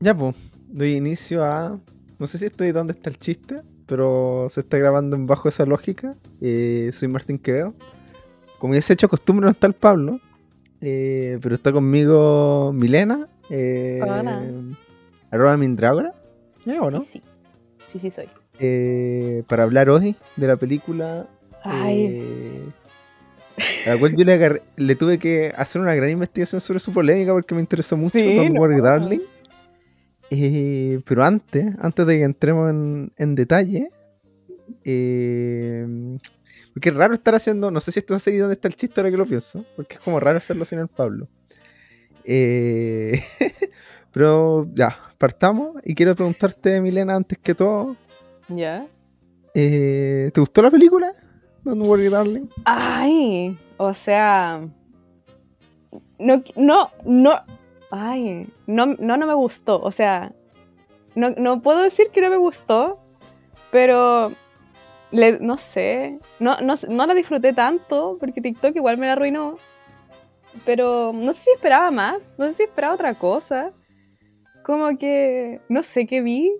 Ya, pues, doy inicio a. No sé si estoy donde está el chiste, pero se está grabando en bajo esa lógica. Eh, soy Martín Quevedo. Como ya se ha hecho costumbre, no está el Pablo, eh, pero está conmigo Milena. Eh, Hola. Arroba Mindrágora. ¿Ya o no? Sí, sí. Sí, sí soy. Eh, para hablar hoy de la película. Ay. eh, a la cual yo le, agarré- le tuve que hacer una gran investigación sobre su polémica porque me interesó mucho Sí, Don't no. Darling. Eh, pero antes, antes de que entremos en, en detalle, eh, porque es raro estar haciendo, no sé si esto es serie donde está el chiste ahora que lo pienso, porque es como raro hacerlo sin el Pablo. Eh, pero ya, partamos y quiero preguntarte, Milena, antes que todo, ¿Ya? eh, ¿te gustó la película? Don't Worry Darling. Ay, o sea. No, no, no. Ay, no, no, no me gustó. O sea, no, no puedo decir que no me gustó, pero. le- no sé. No, no, no la disfruté tanto porque TikTok igual me la arruinó. Pero no sé si esperaba más. No sé si esperaba otra cosa. Como que. No sé qué vi.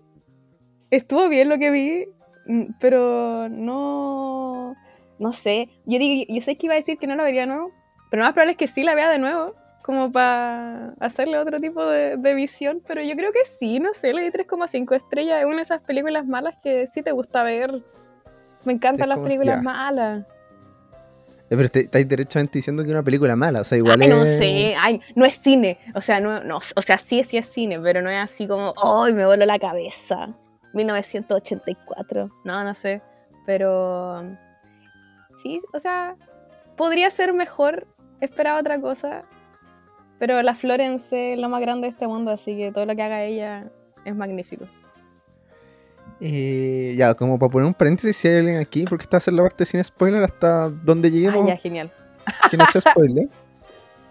Estuvo bien lo que vi, mm, pero no. No sé. Yo, digo, yo sé que iba a decir que no la vería nuevo, pero lo más probable es que sí la vea de nuevo, como para hacerle otro tipo de, de visión. Pero yo creo que sí, no sé, le di 3,5 estrellas. Es una de esas películas malas que sí te gusta ver. Me encantan las 3,5, películas ya. malas. Eh, pero estáis derechamente diciendo que es una película mala, o sea, igual Ay, es... no sé, ay, no es cine. O sea, no, no, o sea, sí, sí es cine, pero no es así como, ¡ay, me voló la cabeza! 1984. No, no sé. Pero. Sí, o sea, podría ser mejor. Esperaba otra cosa. Pero la Florence es lo más grande de este mundo, así que todo lo que haga ella es magnífico. Eh, ya, como para poner un paréntesis, si hay alguien aquí, porque está a hacer la parte sin spoiler hasta donde lleguemos, Ay, ya, genial. que no sea spoiler.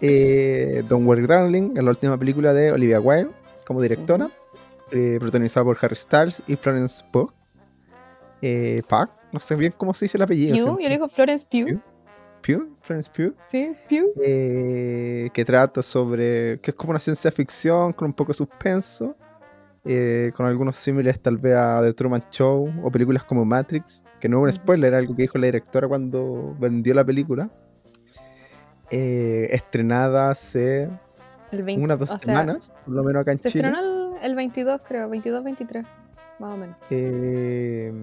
Eh, Don't Worry Darling, es la última película de Olivia Wilde como directora, eh, protagonizada por Harry Styles y Florence Pugh. Eh, Pugh, no sé bien cómo se dice el apellido. Yo le digo Florence Pugh. Pugh. Pugh, Florence Pugh. Sí, Pugh. eh, que trata sobre. que es como una ciencia ficción con un poco de suspenso, eh, con algunos símiles tal vez a The Truman Show o películas como Matrix, que no es un spoiler, era algo que dijo la directora cuando vendió la película. Eh, estrenada hace El 20, unas dos sea, semanas, por lo menos acá en Se Chile. estrenó el, el 22, creo, 22-23, más o menos. Eh,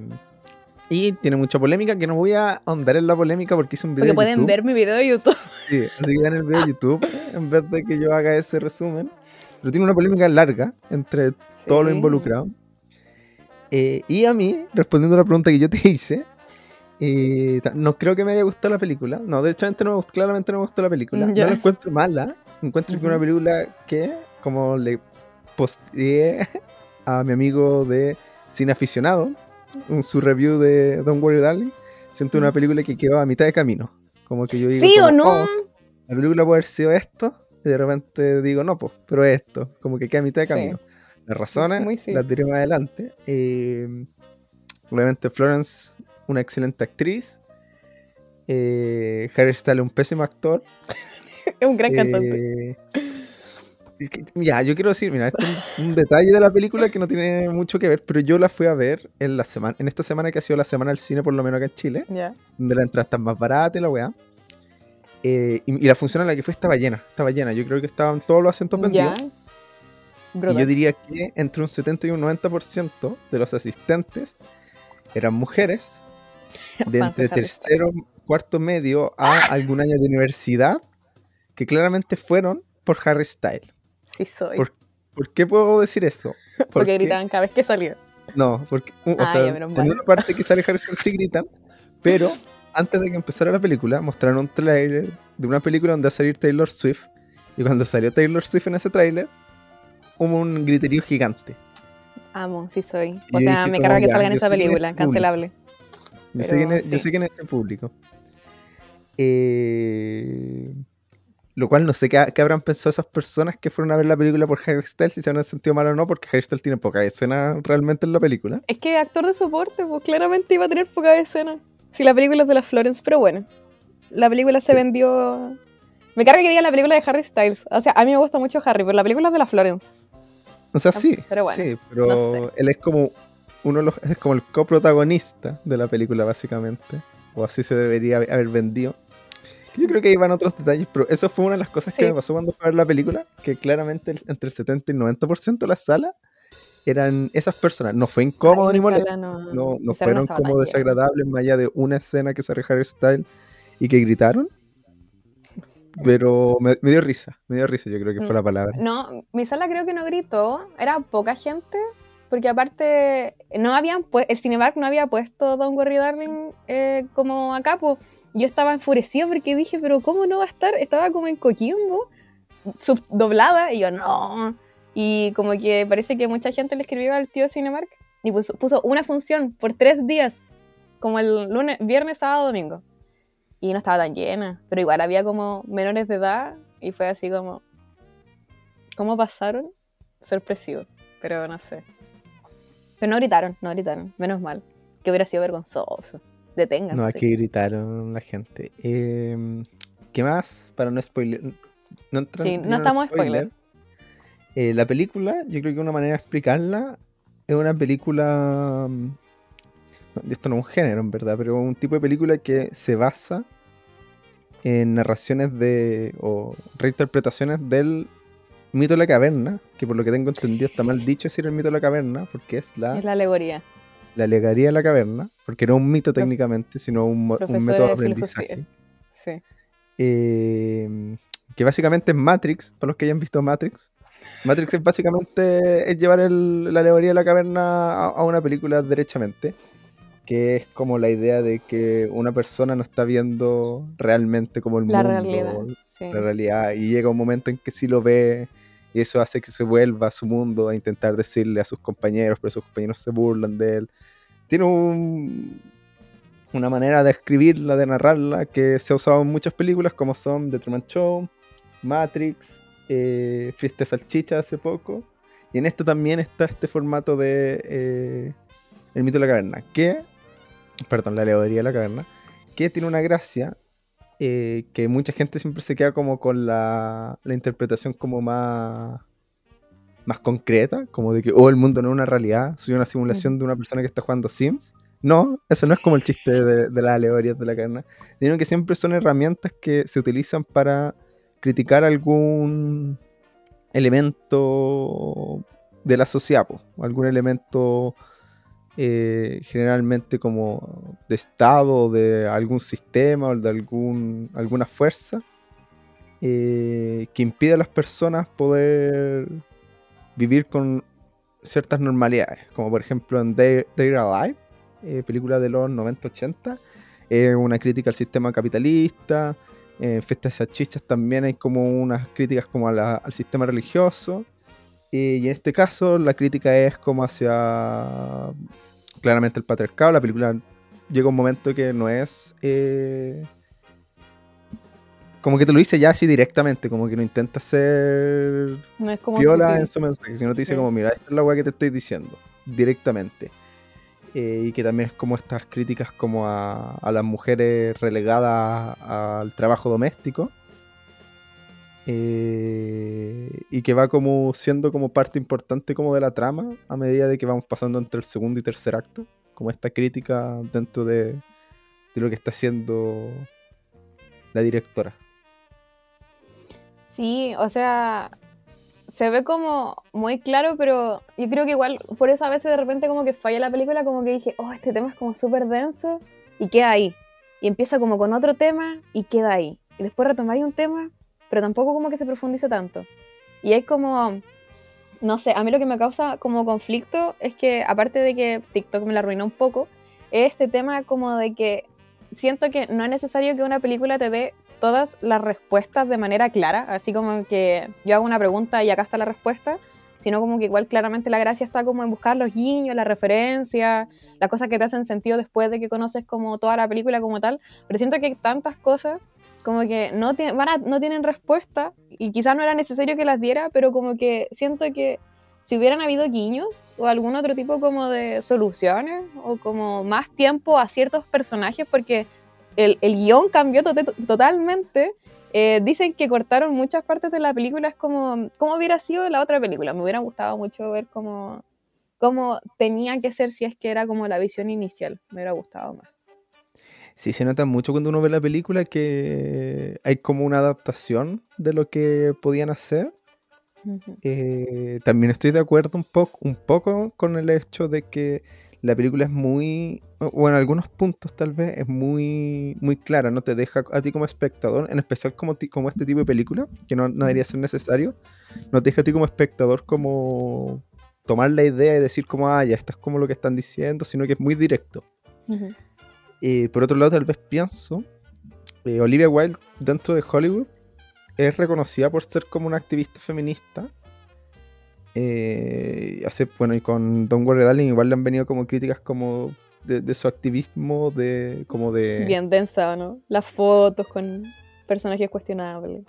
y tiene mucha polémica, que no voy a ahondar en la polémica porque hice un video Porque de pueden ver mi video de YouTube. Sí, así que vean el video de YouTube en vez de que yo haga ese resumen. Pero tiene una polémica larga entre todos los Sí. involucrados. Eh, y a mí, respondiendo a la pregunta que yo te hice, eh, no creo que me haya gustado la película. No, derechamente no me gustó, claramente no me gustó la película. Ya. No la encuentro mala. Encuentro que es una Ujú. película que, como le posteé a mi amigo de cine aficionado en su review de Don't Worry Darling, siento una Ujú. película que quedó a mitad de camino. Como que yo digo, ¿Sí o no? "Oh, la película puede haber sido esto, y de repente digo, no, pues, pero es esto, como que queda a mitad de Sí. camino. Las razones sí. las diré más adelante. Eh, obviamente Florence, una excelente actriz. Eh, Harry Styles, un pésimo actor. Es un gran cantante. Eh, que, ya, yo quiero decir, mira, esto es un, un detalle de la película que no tiene mucho que ver, pero yo la fui a ver en la semana, en esta semana que ha sido la semana del cine, por lo menos acá en Chile Ya. donde la entrada está más barata y la weá. Eh, y, y la función en la que fue estaba llena, estaba llena. Yo creo que estaban todos los asientos vendidos. Y Brutal. yo diría que entre un 70 y un 90% de los asistentes eran mujeres de entre tercero, cuarto medio a algún año de universidad que claramente fueron por Harry Styles. Sí soy. Por- ¿Por qué puedo decir eso? Porque gritaban cada vez que salía. No, porque uh, o Ah, sea, en una parte que sale Styles sí gritan, pero antes de que empezara la película mostraron un tráiler de una película donde va a salir Taylor Swift y cuando salió Taylor Swift en ese tráiler hubo un griterío gigante. Amo, sí soy. O yo sea, dije me carga que salga en yo esa película, este cancelable. Yo sé, quién es, yo sí. sé quién es ese público. Eh, lo cual no sé qué, qué habrán pensado esas personas que fueron a ver la película por Harry Styles, si se habrán sentido mal o no, porque Harry Styles tiene poca escena realmente en la película. Es que actor de soporte, pues claramente iba a tener poca escena. Si la película es de la Florence, pero bueno. La película se vendió. Me carga que diga la película de Harry Styles. O sea, a mí me gusta mucho Harry, pero la película es de la Florence. O sea, sí, Pero bueno, sí, pero no sé. él es como uno de los, es como el coprotagonista de la película, básicamente. O así se debería haber vendido. Yo creo que van otros detalles, pero eso fue una de las cosas que me pasó cuando fui a ver la película, que claramente el- entre el 70 y el 90% de la sala eran esas personas. No fue incómodo Ay, ni molesto. no, No, no fueron como desagradables más allá de una escena que se Harry Style y que gritaron. Pero me, me dio risa, me dio risa, yo creo que fue Mm. la palabra. No, mi sala creo que no gritó, era poca gente, porque aparte no habían pu- el Cinemark no había puesto Don't Worry Darling eh, como acá, pues yo estaba enfurecido porque dije, pero ¿cómo no va a estar? Estaba como en Coquimbo, subdoblada, y yo no. Y como que parece que mucha gente le escribió al tío Cinemark y puso, puso una función por tres días, como el lunes, viernes, sábado, domingo. Y no estaba tan llena, pero igual había como menores de edad y fue así como, ¿Cómo pasaron? Sorpresivo, pero no sé. Pero no gritaron, no gritaron, menos mal. Que hubiera sido vergonzoso. Deténganse. No, aquí gritaron la gente. Eh, ¿Qué más? Para no spoiler. No, Sí, no estamos spoiler. Eh, la película, yo creo que una manera de explicarla es una película. mm, Esto no es un género, en verdad, pero un tipo de película que se basa en narraciones de. o reinterpretaciones del mito de la caverna, que por lo que tengo entendido está mal dicho decir el mito de la caverna, porque es la Es la alegoría. la alegoría de la caverna, porque no es un mito Prof- técnicamente, sino un, un método de aprendizaje. filosofía. Sí. Eh, que básicamente es Matrix, para los que hayan visto Matrix. Matrix es básicamente es llevar el- la alegoría de la caverna a, a una película derechamente, que es como la idea de que una persona no está viendo realmente como el La mundo, realidad. Sí. la realidad, y llega un momento en que sí lo ve, y eso hace que se vuelva a su mundo a intentar decirle a sus compañeros, pero sus compañeros se burlan de él. Tiene un- una manera de escribirla, de narrarla, que se ha usado en muchas películas, como son The Truman Show, Matrix, eh, Fiesta Salchicha hace poco, y en esto también está este formato de eh, El mito de la caverna, que, perdón, la alegoría de la caverna, que tiene una gracia eh, que mucha gente siempre se queda como con la, la interpretación como más más concreta, como de que, oh, el mundo no es una realidad, soy una simulación de una persona que está jugando Sims. No, eso no es como el chiste de, de las alegorías de la caverna, sino que siempre son herramientas que se utilizan para criticar algún elemento de la sociedad, po, algún elemento eh, generalmente como de estado, de algún sistema o de algún, alguna fuerza eh, que impide a las personas poder vivir con ciertas normalidades, como por ejemplo en They- They're Alive, eh, película de los 90-80, eh, una crítica al sistema capitalista, en Fiestas de también hay como unas críticas como a la- al sistema religioso, y en este caso la crítica es como hacia claramente el patriarcado, la película llega un momento que no es... eh, como que te lo dice ya así directamente, como que no intenta ser No es como sutil. en su mensaje, sino te dice como, mira, esta es la weá que te estoy diciendo, directamente. Eh, y que también es como estas críticas como a, a las mujeres relegadas al trabajo doméstico. Eh, y que va como siendo como parte importante como de la trama a medida de que vamos pasando entre el segundo y tercer acto. Como esta crítica dentro de, de lo que está haciendo la directora. Sí, o sea, se ve como muy claro, pero yo creo que igual, por eso a veces de repente como que falla la película, como que dije, oh, este tema es como súper denso, y queda ahí. Y empieza como con otro tema y queda ahí. Y después retomáis un tema, pero tampoco como que se profundice tanto. Y es como, no sé, a mí lo que me causa como conflicto es que, aparte de que TikTok me la arruinó un poco, es este tema como de que siento que no es necesario que una película te dé todas las respuestas de manera clara, así como que yo hago una pregunta y acá está la respuesta, sino como que igual claramente la gracia está como en buscar los guiños, la referencia, las cosas que te hacen sentido después de que conoces como toda la película como tal, pero siento que tantas cosas como que no, van a- no tienen respuesta y quizás no era necesario que las diera, pero como que siento que si hubieran habido guiños o algún otro tipo como de soluciones o como más tiempo a ciertos personajes, porque el, el guion cambió totalmente eh, dicen que cortaron muchas partes de la película, es como, ¿cómo hubiera sido la otra película? Me hubiera gustado mucho ver cómo, cómo tenía que ser si es que era como la visión inicial, me hubiera gustado más. Sí, se nota mucho cuando uno ve la película que hay como una adaptación de lo que podían hacer. Eh, también estoy de acuerdo un poco, un poco con el hecho de que la película es muy, o en algunos puntos tal vez, es muy, muy clara, no te deja a ti como espectador, en especial como, como este tipo de película, que no, debería ser necesario, no te deja a ti como espectador como tomar la idea y decir como, ah, ya, esto es como lo que están diciendo, sino que es muy directo. Y por otro lado, tal vez pienso, eh, Olivia Wilde dentro de Hollywood es reconocida por ser como una activista feminista, eh, hace, bueno, y con Don Worry Darling igual le han venido como críticas como de, su activismo, de como de... Bien densa, ¿no? Las fotos con personajes cuestionables.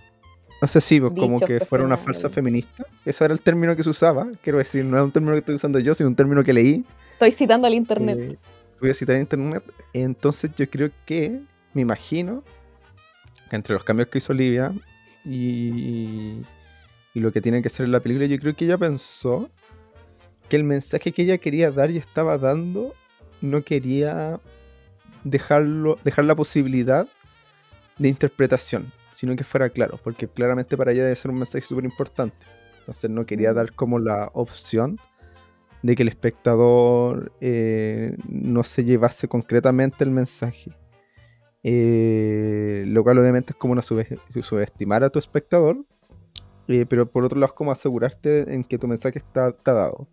No sé si, pues, como que fuera una falsa feminista. Ese era el término que se usaba. Quiero decir, no es un término que estoy usando yo, sino un término que leí. Estoy citando al internet. Eh, voy a citar al internet. Entonces yo creo que, me imagino, que entre los cambios que hizo Olivia y, y lo que tiene que ser en la película, yo creo que ella pensó que el mensaje que ella quería dar y estaba dando no quería dejarlo, dejar la posibilidad de interpretación, sino que fuera claro, porque claramente para ella debe ser un mensaje súper importante. Entonces no quería dar como la opción de que el espectador eh, no se llevase concretamente el mensaje. Eh, lo cual obviamente es como una subestimar a tu espectador, eh, pero por otro lado es como asegurarte en que tu mensaje está, dado.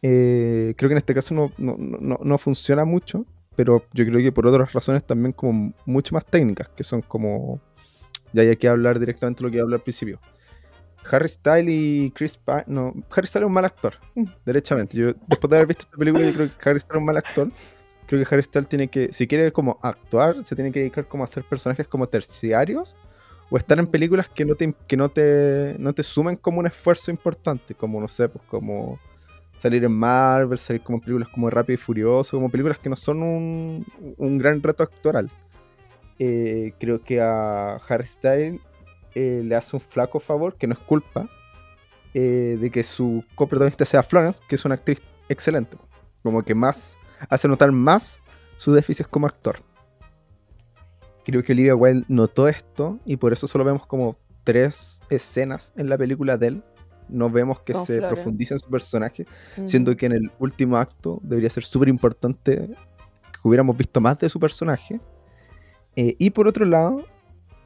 Creo que en este caso no, no, funciona mucho, pero yo creo que por otras razones también como mucho más técnicas, que son como... Ya hay que hablar directamente de lo que hablé al principio. Harry Styles y Chris Pine... No, Harry Styles es un mal actor, mm. derechamente. Yo, después de haber visto esta película, yo creo que Harry Styles es un mal actor. Creo que Harry Styles tiene que, si quiere como actuar, se tiene que dedicar como a hacer personajes como terciarios o estar en películas que no te, que no te, no te sumen como un esfuerzo importante, como no sé, pues como salir en Marvel, salir como películas como Rápido y Furioso, como películas que no son un, un gran reto actoral. Eh, creo que a Harry Styles eh, le hace un flaco favor, que no es culpa, eh, de que su coprotagonista sea Florence, que es una actriz excelente. Como que más hace notar más sus déficits como actor creo que Olivia Wilde notó esto y por eso solo vemos como tres escenas en la película de él. No vemos que se profundice en su personaje, siendo que en el último acto debería ser súper importante que hubiéramos visto más de su personaje. Eh, y por otro lado,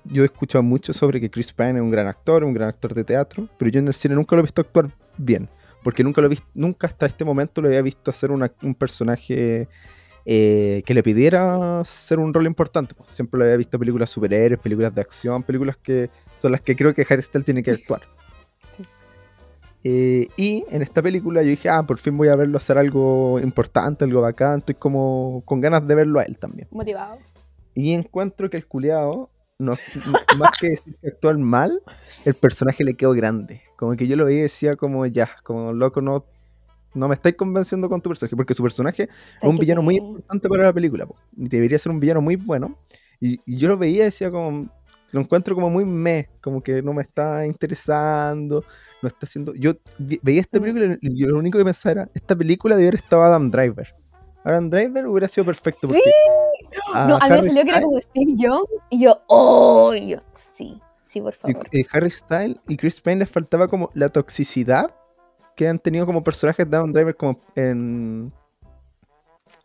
yo he escuchado mucho sobre que Chris Pine es un gran actor, un gran actor de teatro, pero yo en el cine nunca lo he visto actuar bien, porque nunca lo he visto, nunca hasta este momento lo había visto hacer un personaje eh, que le pidiera ser un rol importante. Siempre lo había visto películas superhéroes, películas de acción, películas que son las que creo que Harry Styles tiene que actuar. Eh, y en esta película yo dije, ah, por fin voy a verlo hacer algo importante, algo bacán, estoy como con ganas de verlo a él también. Motivado. Y encuentro que el culiado, no, más que decir que actúa mal, el personaje le quedó grande. Como que yo lo veía y decía como, ya, como loco, no no me estáis convenciendo con tu personaje, porque su personaje es un villano muy importante para la película, y debería ser un villano muy bueno. Y, yo lo veía y decía como, lo encuentro como muy me, como que no me está interesando, no está haciendo... Yo veía esta mm. película y lo único que pensaba era, esta película debería haber estado Adam Driver. Adam Driver hubiera sido perfecto. Sí, no, a mí me salió que era como Steve Young y yo, oh, yo, sí, sí, por favor. Y, Harry Styles y Chris Payne les faltaba como la toxicidad que han tenido como personajes de Adam Driver como en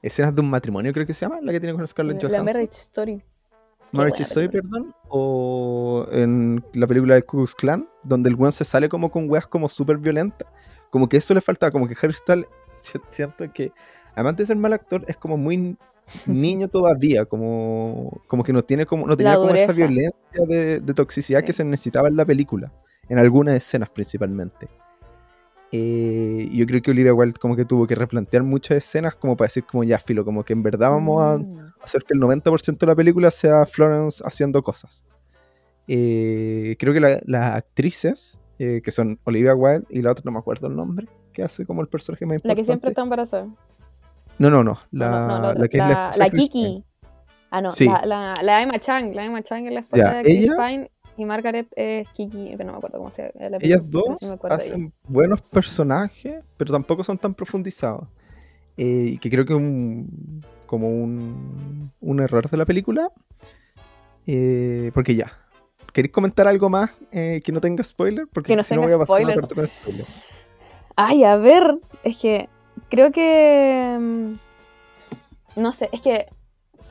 escenas de un matrimonio, creo que se llama, la que tiene con Scarlett Johansson. La Marriage Story. Marriage Story, perdón. O en la película de Ku Clan, donde el weón se sale como con weas como súper violentas. Como que eso le faltaba, como que Harry Styles, siento que, además de ser mal actor, es como muy niño todavía, como, como que no tiene como, no tenía como esa violencia de, toxicidad que se necesitaba en la película, en algunas escenas principalmente. Eh, yo creo que Olivia Wilde como que tuvo que replantear muchas escenas como para decir como ya filo, como que en verdad vamos a mm. hacer que el 90% de la película sea Florence haciendo cosas. Eh, creo que las actrices, eh, que son Olivia Wilde y la otra no me acuerdo el nombre, que hace como el personaje más importante. La que siempre está embarazada. No, no, no. La, la, que es la, Kiki. Ah, no, la, la, Emma Chang. La Emma Chang es la esposa de Chris Pine y Margaret es Kiki, que no me acuerdo cómo se llama. Ellas dos hacen buenos personajes, pero tampoco son tan profundizados. Eh, y que creo que es un, como un, un error de la película. Eh, porque ya. ¿Queréis comentar algo más eh, que no tenga spoiler? Porque no si no voy a pasar spoiler. con spoiler. Ay, a ver, es que creo que. Mm, no sé, es que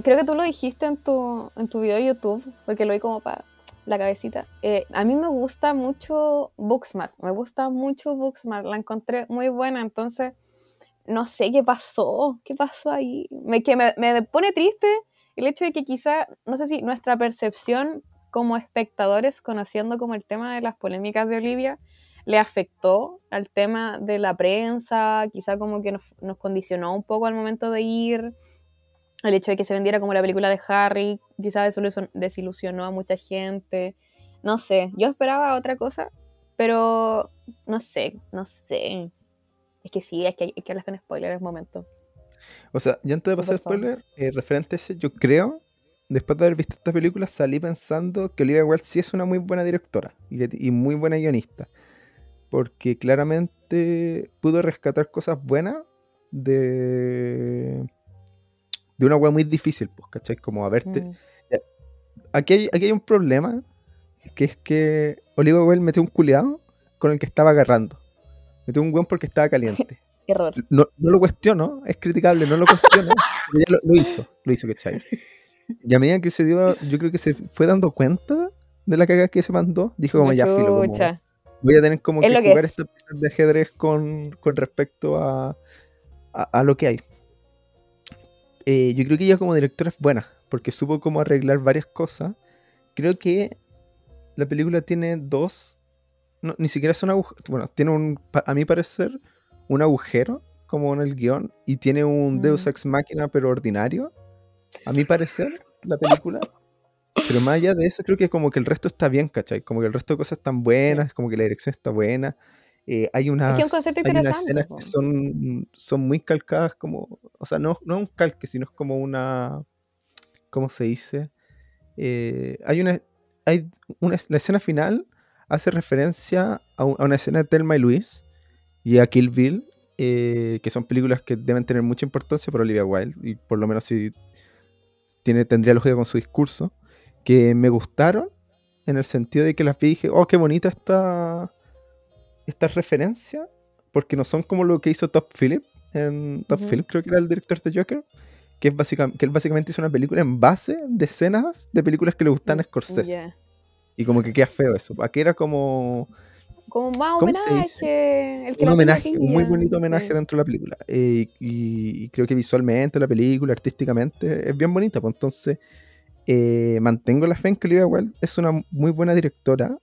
creo que tú lo dijiste en tu, en tu video de YouTube, porque lo vi como para la cabecita. Eh, a mí me gusta mucho Booksmart, me gusta mucho Booksmart, la encontré muy buena, entonces no sé qué pasó, qué pasó ahí. Me, que me, me pone triste el hecho de que quizá, no sé si nuestra percepción como espectadores, conociendo como el tema de las polémicas de Olivia, le afectó al tema de la prensa, quizá como que nos, nos condicionó un poco al momento de ir el hecho de que se vendiera como la película de Harry, quizás desilusionó a mucha gente. No sé, yo esperaba otra cosa, pero no sé, no sé. Es que sí, es que hay, que hablar con spoiler en momento. O sea, ya antes de pasar spoiler, eh, referente a ese, yo creo, después de haber visto esta película, salí pensando que Olivia Wilde sí es una muy buena directora y, y muy buena guionista. Porque claramente pudo rescatar cosas buenas de de una wea muy difícil, pues, ¿cachai? Como a verte. Mm. Aquí, hay, aquí hay un problema, que es que Oliver Well metió un culiado con el que estaba agarrando. Metió un weón porque estaba caliente. Error. No, no, lo cuestiono, es criticable, no lo cuestiono, pero ya lo, hizo, lo hizo, ¿cachai? Y a medida que se dio, yo creo que se fue dando cuenta de la cagada que se mandó, dijo como ya filo, como, voy a tener como que, jugar esta pieza de ajedrez con, con respecto a, a, a, lo que hay. Eh, yo creo que ella como directora es buena, porque supo cómo arreglar varias cosas. Creo que la película tiene dos, ni siquiera son agujeros, bueno, tiene un, a mi parecer, un agujero como en el guion y tiene un Deus mm. Ex Máquina pero ordinario, a mi parecer, la película. Pero más allá de eso, creo que como que el resto está bien, ¿cachai? Como que el resto de cosas están buenas, como que la dirección está buena. Eh, hay unas, escenas que son, son muy calcadas, como, o sea, no, no es un calque, sino es como una, ¿cómo se dice? Eh, hay una, hay una, la escena final hace referencia a, una escena de Thelma y Luis y a Kill Bill, eh, que son películas que deben tener mucha importancia para Olivia Wilde, y por lo menos si tiene, tendría lógica con su discurso, que me gustaron en el sentido de que las vi y dije, oh, qué bonita está estas referencias, porque no son como lo que hizo Top Philip, en Top Philip creo que era el director de Joker, que, es básicamente, que él básicamente hizo una película en base de escenas de películas que le gustan a Scorsese. Y como que queda feo eso. Aquí era como... Como más homenaje. un homenaje, un muy bonito homenaje dentro de la película. Eh, y, creo que visualmente la película, artísticamente, es bien bonita. Pues entonces, eh, mantengo la fe en que Olivia Wilde es una muy buena directora.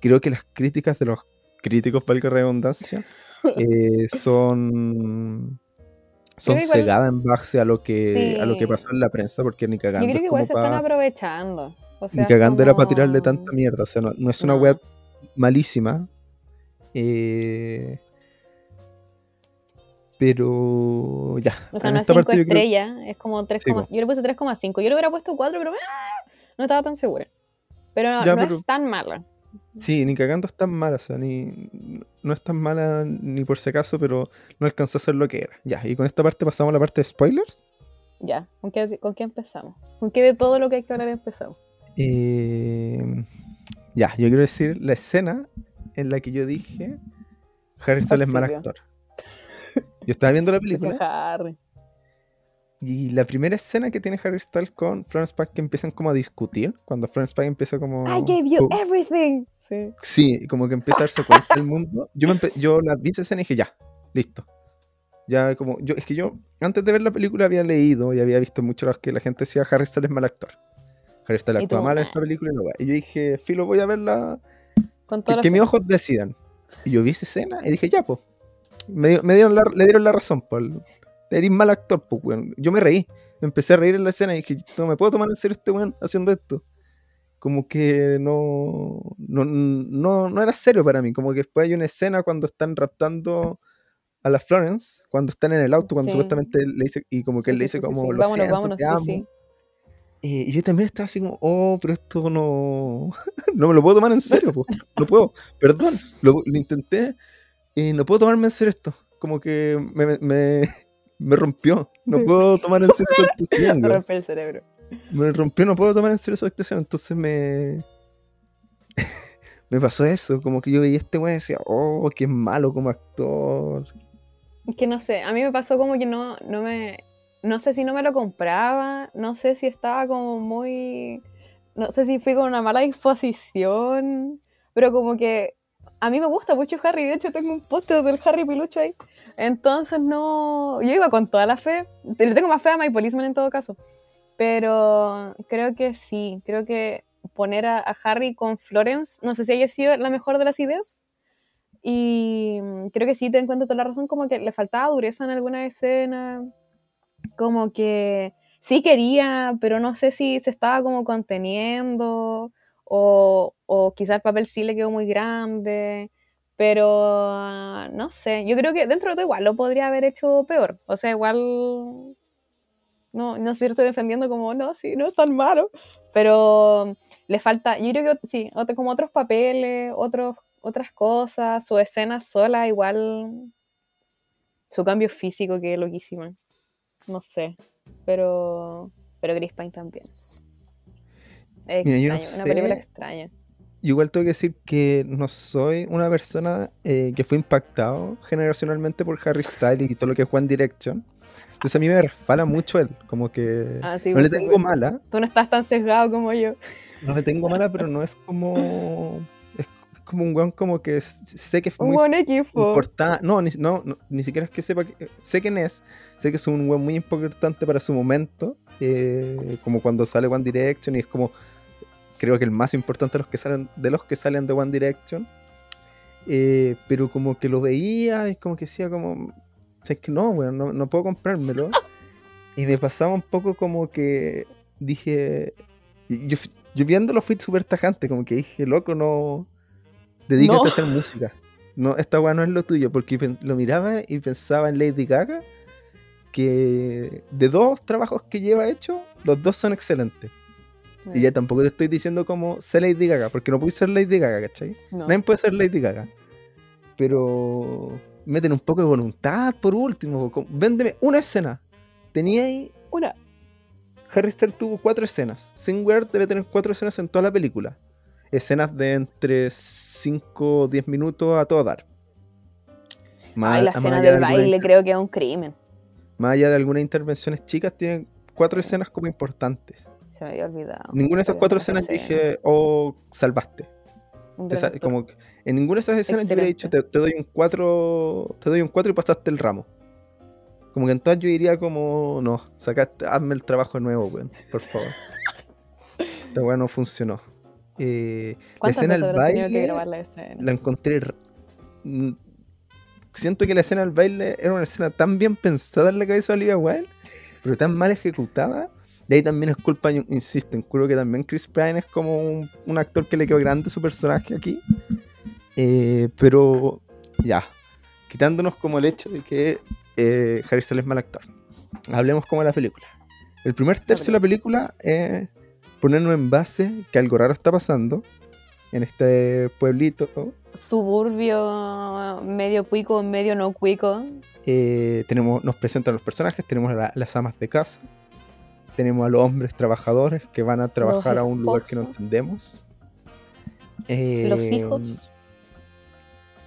Creo que las críticas de los críticos, la redundancia, eh, son son cegadas en base a lo que a lo que pasó en la prensa, porque ni cagando. Yo creo que igual se están aprovechando. ni cagando era para tirarle tanta mierda. O sea, no, es una web malísima. Eh, pero ya. O sea, no es 5 estrellas, es como 3, yo, le puse 3,5. Yo le hubiera puesto 4, pero ¡ah! no estaba tan segura. Pero no, no es tan mala. Sí, ni cagando es tan mala, o sea, ni, no es tan mala ni por si acaso, pero no alcanzó a ser lo que era. Ya, y con esta parte pasamos a la parte de spoilers. Ya, ¿con qué, con qué empezamos? ¿Con qué de todo lo que hay que hablar empezamos? Eh, ya, yo quiero decir la escena en la que yo dije Harry Styles es mal actor. Yo estaba viendo la película. Y la primera escena que tiene Harry Styles con Florence Pugh que empiezan como a discutir, cuando Florence Pugh empieza como... I gave you everything. Sí. sí, como que empieza a darse cuenta del mundo. Yo, me yo la vi esa escena y dije, ya, listo. Ya como, yo, es que yo antes de ver la película había leído y había visto mucho las que la gente decía Harry Styles es mal actor. Harry Styles actúa mal en esta película y no va. Y yo dije, filo, voy a verla. Con que, que mis ojos decidan. Y yo vi esa escena y dije, ya, pues. Me, me dieron la, le dieron la razón, pues eres mal actor, pues, weón. Yo me reí. Me empecé a reír en la escena y dije, no me puedo tomar en serio este weón haciendo esto. Como que no, no, no, era serio para mí. Como que después hay una escena cuando están raptando a la Florence, cuando están en el auto, cuando supuestamente le dice, y como que él le dice como, lo vámonos, vámonos, sí, Eh, y yo también estaba así como, oh, pero esto no, no me lo puedo tomar en serio, po. no puedo, perdón, lo, lo intenté, y no puedo tomarme en serio esto, como que me, me, me rompió, no puedo tomar en serio su actuación. Me rompe el cerebro. Me rompió, no puedo tomar en serio su actuación, entonces me... me pasó eso, como que yo veía a este weón y decía, oh, qué malo como actor. Es que no sé, a mí me pasó como que no, no me. No sé si no me lo compraba, no sé si estaba como muy. No sé si fui con una mala disposición, pero como que a mí me gusta mucho Harry, de hecho tengo un póster del Harry Pilucho ahí. Entonces no. Yo iba con toda la fe. Le tengo más fe a My Policeman en todo caso. Pero creo que sí, creo que poner a, a Harry con Florence, no sé si haya sido la mejor de las ideas. Y creo que sí te encuentro toda la razón, como que le faltaba dureza en alguna escena, como que sí quería, pero no sé si se estaba como conteniendo, o, o quizás el papel sí le quedó muy grande, pero ah, no sé, yo creo que dentro de todo igual lo podría haber hecho peor, o sea, igual, no, no sé si lo estoy defendiendo como, no, sí, no es tan malo, pero le falta, yo creo que sí, otro- como otros papeles, otros otras cosas, su escena sola, igual su cambio físico que es loquísima. No sé, pero pero Chris Pine también. Es Mira, yo no extraño, una película extraña. Igual tengo que decir que no soy una persona eh, que fue impactado generacionalmente por Harry Styles y todo lo que es One Direction. Entonces a mí me resbala mucho él, como que Ah, sí, no le pues, tengo pues, mala, Tú no estás tan sesgado como yo. no le tengo mala, pero no es como es, como un weón como que sé que es Un muy buen equipo. importante, no ni, no, no, ni siquiera es que sepa, que, sé quién es, sé que es un weón muy importante para su momento, eh, como cuando sale One Direction y es como creo que el más importante de los que salen de los que salen de One Direction. Eh, pero como que lo veía y como que decía como "O sea, es que no, weón, no, no puedo comprármelo. y me pasaba un poco como que dije yo, yo viéndolo fui súper tajante, como que dije, loco, no dedícate No. a hacer música. No, esta weá no es lo tuyo, porque lo miraba y pensaba en Lady Gaga, que de dos trabajos que lleva hecho, los dos son excelentes. Y ya tampoco te estoy diciendo como ser Lady Gaga, porque no puedes ser Lady Gaga, ¿cachai? No. Nadie puede ser Lady Gaga. Pero meten un poco de voluntad por último. como- Véndeme una escena. Tenía ahí. Una. Harry Styles tuvo cuatro escenas. Singware debe tener cuatro escenas en toda la película. Escenas de entre 5 o 10 minutos a todo dar. Más- Ay, la escena de del baile creo que es un crimen. Más allá de algunas intervenciones chicas, tienen cuatro escenas como importantes. Se me había olvidado. Ninguna de esas cuatro escenas yo dije, oh, salvaste. como que en ninguna de esas escenas yo hubiera dicho te, te doy un 4 te doy un 4 y pasaste el ramo como que en todas yo diría como no sacaste hazme el trabajo de nuevo weón por favor esta weá no funcionó Eh, la ¿Cuántas escena del baile la escena? la encontré mm, siento que la escena del baile era una escena tan bien pensada en la cabeza de Olivia Wilde pero tan mal ejecutada de ahí también es culpa, insisto, creo que también Chris Pine es como un, un actor que le quedó grande su personaje aquí. Eh, pero ya, quitándonos como el hecho de que eh, Styles es mal actor. Hablemos como de la película. El primer tercio de la película es ponernos en base que algo raro está pasando en este pueblito. Suburbio medio cuico, medio no cuico. Eh, tenemos, nos presentan los personajes, tenemos a la- las amas de casa, tenemos a los hombres trabajadores que van a trabajar a un lugar que no entendemos. Eh, Los hijos.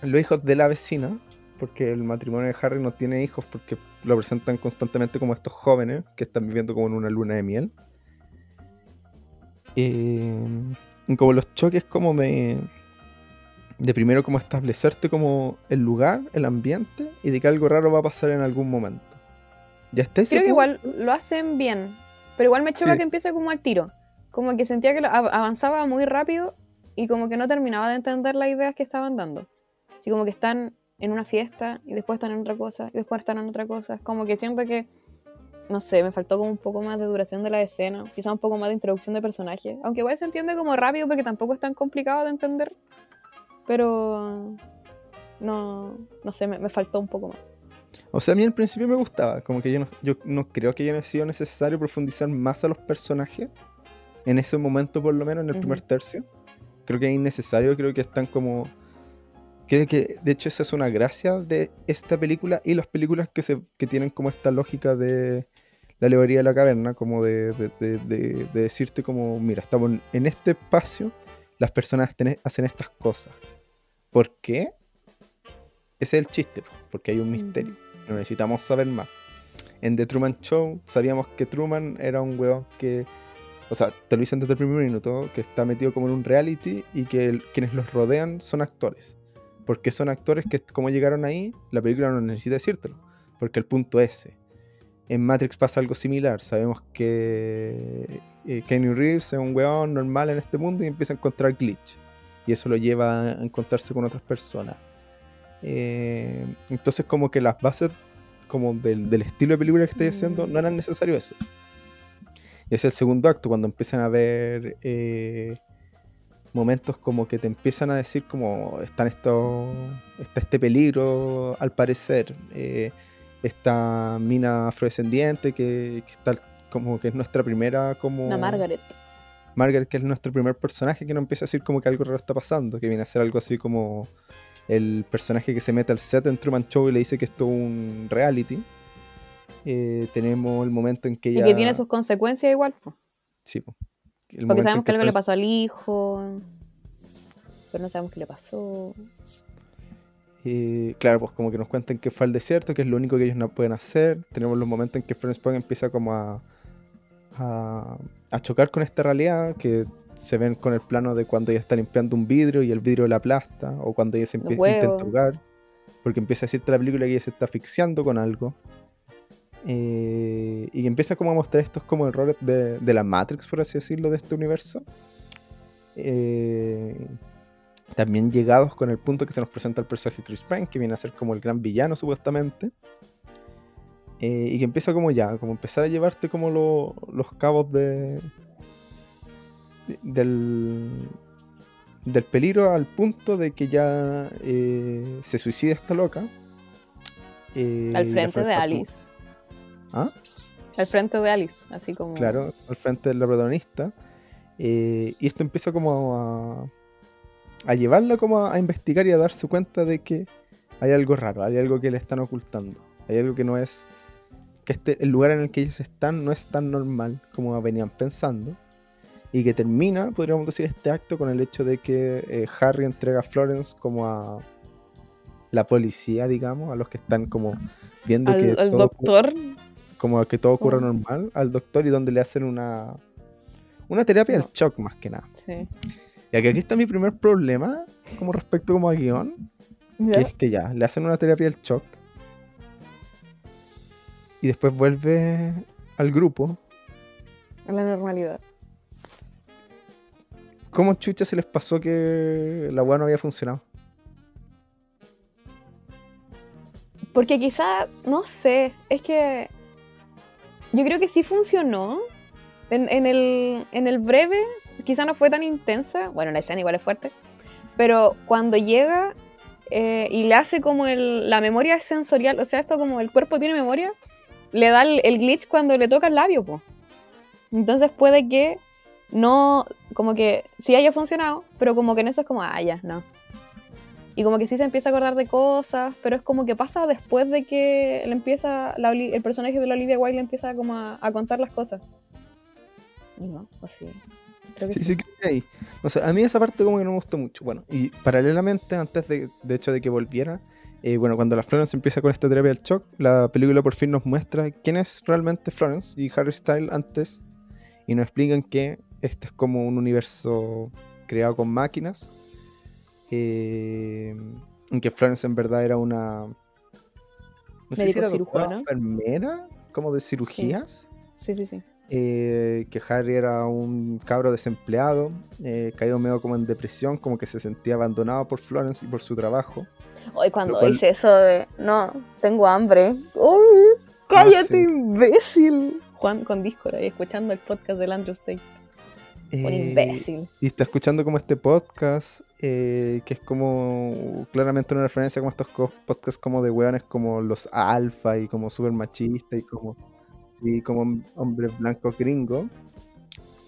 Los hijos de la vecina, porque el matrimonio de Harry no tiene hijos porque lo presentan constantemente como estos jóvenes que están viviendo como en una luna de miel. Eh, como los choques como de, de primero como establecerte como el lugar, el ambiente y de que algo raro va a pasar en algún momento. Ya está Creo que igual lo hacen bien, pero igual me choca Sí. que empiece como al tiro. Como que sentía que avanzaba muy rápido y como que no terminaba de entender las ideas que estaban dando. Así como que están en una fiesta y después están en otra cosa y después están en otra cosa. Como que siento que, no sé, me faltó como un poco más de duración de la escena, quizá un poco más de introducción de personajes. Aunque igual se entiende como rápido porque tampoco es tan complicado de entender. Pero no, no sé, me, me faltó un poco más. O sea, a mí al principio me gustaba, como que yo no, yo no creo que haya sido necesario profundizar más a los personajes, en ese momento por lo menos, en el primer Ujú. tercio. Creo que es innecesario, creo que están como... Creo que de hecho esa es una gracia de esta película y las películas que, se, que tienen como esta lógica de la alegoría de la caverna, como de, de- de- de- de decirte como, mira, estamos en- este espacio, las personas ten- hacen estas cosas. ¿Por qué? Ese es el chiste, po, porque hay un misterio. No necesitamos saber más. En The Truman Show sabíamos que Truman era un weón que, o sea, te lo dicen desde el primer minuto, que está metido como en un reality y que el- quienes los rodean son actores. Porque son actores que como llegaron ahí, la película no necesita decírtelo. Porque el punto es ese. En Matrix pasa algo similar. Sabemos que eh, Kenny Reeves es un weón normal en este mundo y empieza a encontrar glitch. Y eso lo lleva a encontrarse con otras personas. Eh, entonces como que las bases como del, del estilo de película que estoy haciendo Mm. no eran necesario eso. Y es el segundo acto cuando empiezan a ver eh, momentos como que te empiezan a decir como están estos está este peligro al parecer eh, esta mina afrodescendiente que, que está como que es nuestra primera como Una Margaret. Margaret, que es nuestro primer personaje, que nos empieza a decir como que algo raro está pasando, que viene a ser algo así como el personaje que se mete al set en Truman Show y le dice que esto es un reality. Eh, tenemos el momento en que Y ella... que tiene sus consecuencias igual. po. Sí, po. El Porque sabemos que algo le pasó al hijo. Pero no sabemos qué le pasó. eh, claro, pues como que nos cuentan que fue al desierto, que es lo único que ellos no pueden hacer. Tenemos los momentos en que Florence Pugh empieza como a, a, a chocar con esta realidad, que se ven con el plano de cuando ella está limpiando un vidrio y el vidrio la aplasta, o cuando ella se Los empie- huevos. intenta ahogar, porque empieza a decirte la película que ella se está asfixiando con algo. Eh, y que empieza como a mostrar estos como errores de, de la Matrix, por así decirlo, de este universo. Eh, también llegados con el punto que se nos presenta el personaje Chris Pine, que viene a ser como el gran villano supuestamente. Eh, y que empieza como ya, como empezar a llevarte como lo- los cabos de, de- del, del peligro al punto de que ya eh, se suicida esta loca. Eh, Al frente de Alice. ¿Ah? Al frente de Alice, así como. Claro, al frente de la protagonista. Y esto empieza como a, a llevarla como a, a investigar y a darse cuenta de que hay algo raro, hay algo que le están ocultando. Hay algo que no es. Que este, el lugar en el que ellos están no es tan normal como venían pensando. Y que termina, podríamos decir, este acto con el hecho de que eh, Harry entrega a Florence como a la policía, digamos, a los que están como viendo que Al, todo- doctor. como que todo ocurra Oh. normal al doctor y donde le hacen una una terapia No. del shock más que nada. Sí. Y aquí, aquí está mi primer problema como respecto como a guion, que es que ya, le hacen una terapia del shock y después vuelve al grupo. A la normalidad. ¿Cómo chucha se les pasó que la weá no había funcionado? Porque quizá, no sé, es que yo creo que sí funcionó. En, en el, en el breve, quizá no fue tan intensa. Bueno, la escena igual es fuerte. Pero cuando llega eh, y le hace como el, la memoria sensorial, o sea, esto como el cuerpo tiene memoria, le da el, el glitch cuando le toca el labio, po. Entonces puede que no, como que sí haya funcionado, pero como que en eso es como, ah, ya, no. Y como que sí se empieza a acordar de cosas, pero es como que pasa después de que le empieza la el personaje de la Olivia Wilde le empieza como a, a contar las cosas. No, o sí. Creo que Sí, sí. sí, creo que ahí. O sea, a mí esa parte como que no me gustó mucho. Bueno, y paralelamente, antes de, de hecho de que volviera, eh, bueno, cuando la Florence empieza con esta terapia del shock, la película por fin nos muestra quién es realmente Florence y Harry Styles antes, y nos explican que este es como un universo creado con máquinas, eh, en que Florence en verdad era una... No sé si era o cirujano. enfermera, como de cirugías Sí, sí, sí. eh, que Harry era un cabro desempleado, eh, caído medio como en depresión, como que se sentía abandonado por Florence y por su trabajo. Hoy cuando cual- dice eso de, no, tengo hambre. ¡Uy! ¡Cállate, sí. imbécil! Juan con Discord ahí escuchando el podcast del Andrew State. Un Eh, imbécil. Y está escuchando como este podcast, eh, que es como claramente una referencia como estos podcasts como de hueones como los alfa y como super machistas y como, y como hom- hombres blancos gringos,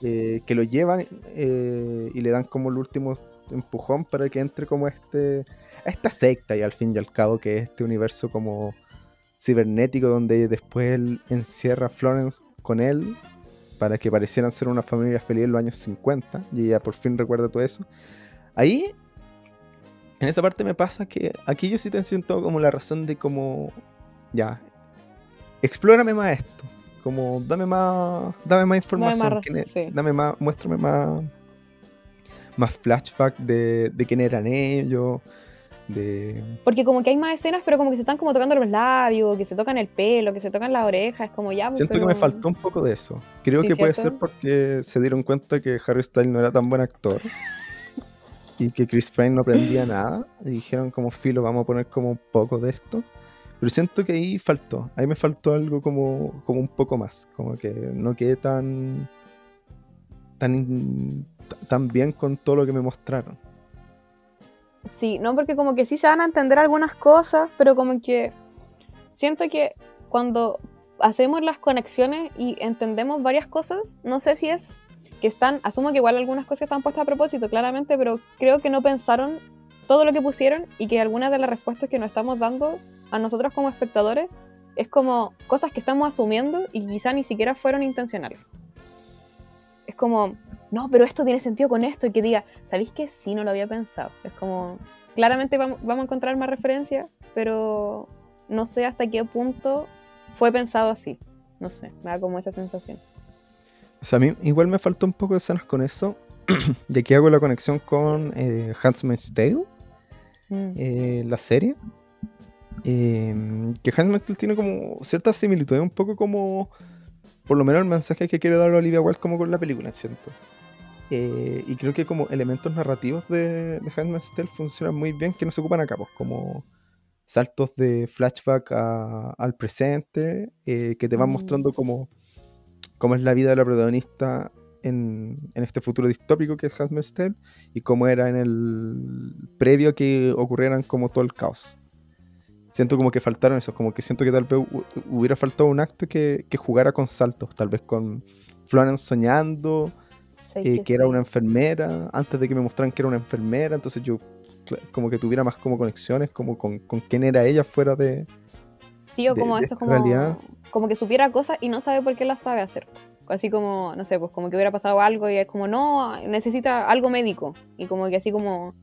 eh, que lo llevan eh, y le dan como el último empujón para que entre como este, a esta secta y al fin y al cabo que es este universo como cibernético donde después él encierra a Florence con él para que parecieran ser una familia feliz en los años 50 y ella por fin recuerda todo eso. Ahí, en esa parte me pasa que aquí yo sí te siento como la razón de como, ya, explórame más esto, como dame más, dame más información, más, es- sí. dame más, muéstrame más, más flashback de, de quién eran ellos, de... Porque como que hay más escenas, pero como que se están como tocando los labios, que se tocan el pelo, que se tocan las orejas, es como ya. pues, Siento pero- que me faltó un poco de eso. Creo Sí, que puede ser porque se dieron cuenta que Harry Styles no era tan buen actor y que Chris Pine no aprendía nada y dijeron como filo, vamos a poner como un poco de esto. Pero siento que ahí faltó, ahí me faltó algo como, como un poco más, como que no quedé tan, tan, tan bien con todo lo que me mostraron. Sí, no, porque como que sí se van a entender algunas cosas, pero como que siento que cuando hacemos las conexiones y entendemos varias cosas, no sé si es que están, asumo que igual algunas cosas están puestas a propósito, claramente, pero creo que no pensaron todo lo que pusieron y que algunas de las respuestas que nos estamos dando a nosotros como espectadores es como cosas que estamos asumiendo y quizá ni siquiera fueron intencionales. Es como, no, pero esto tiene sentido con esto y que diga, ¿sabéis que sí no lo había pensado? Es como, claramente vamos, vamos a encontrar más referencias, pero no sé hasta qué punto fue pensado así. No sé, me da como esa sensación. O sea, a mí igual me faltó un poco de escenas con eso. y aquí hago la conexión con eh, Handmaid's Tale. Mm. eh, la serie. Eh, que Handmaid's Tale tiene como ciertas similitudes, un poco como, por lo menos el mensaje que quiere dar Olivia Wilde como con la película, siento. Eh, y creo que como elementos narrativos de, de Handmaid's Tale funcionan muy bien, que no se ocupan acá, pues, como saltos de flashback a- al presente, eh, que te van Mm. mostrando cómo es la vida de la protagonista en, en este futuro distópico que es Handmaid's Tale y cómo era en el previo que ocurrieran como todo el caos. Siento como que faltaron eso, como que siento que tal vez hu- hubiera faltado un acto que, que jugara con saltos, tal vez con Florence soñando, Sé eh, que era sí. una enfermera, antes de que me mostraran que era una enfermera, entonces yo como que tuviera más como conexiones, como con, con quién era ella fuera de... Sí, o de- como de esto es como, realidad. como que supiera cosas y no sabe por qué las sabe hacer. Así como, no sé, pues como que hubiera pasado algo y es como, no, necesita algo médico. Y como que así como,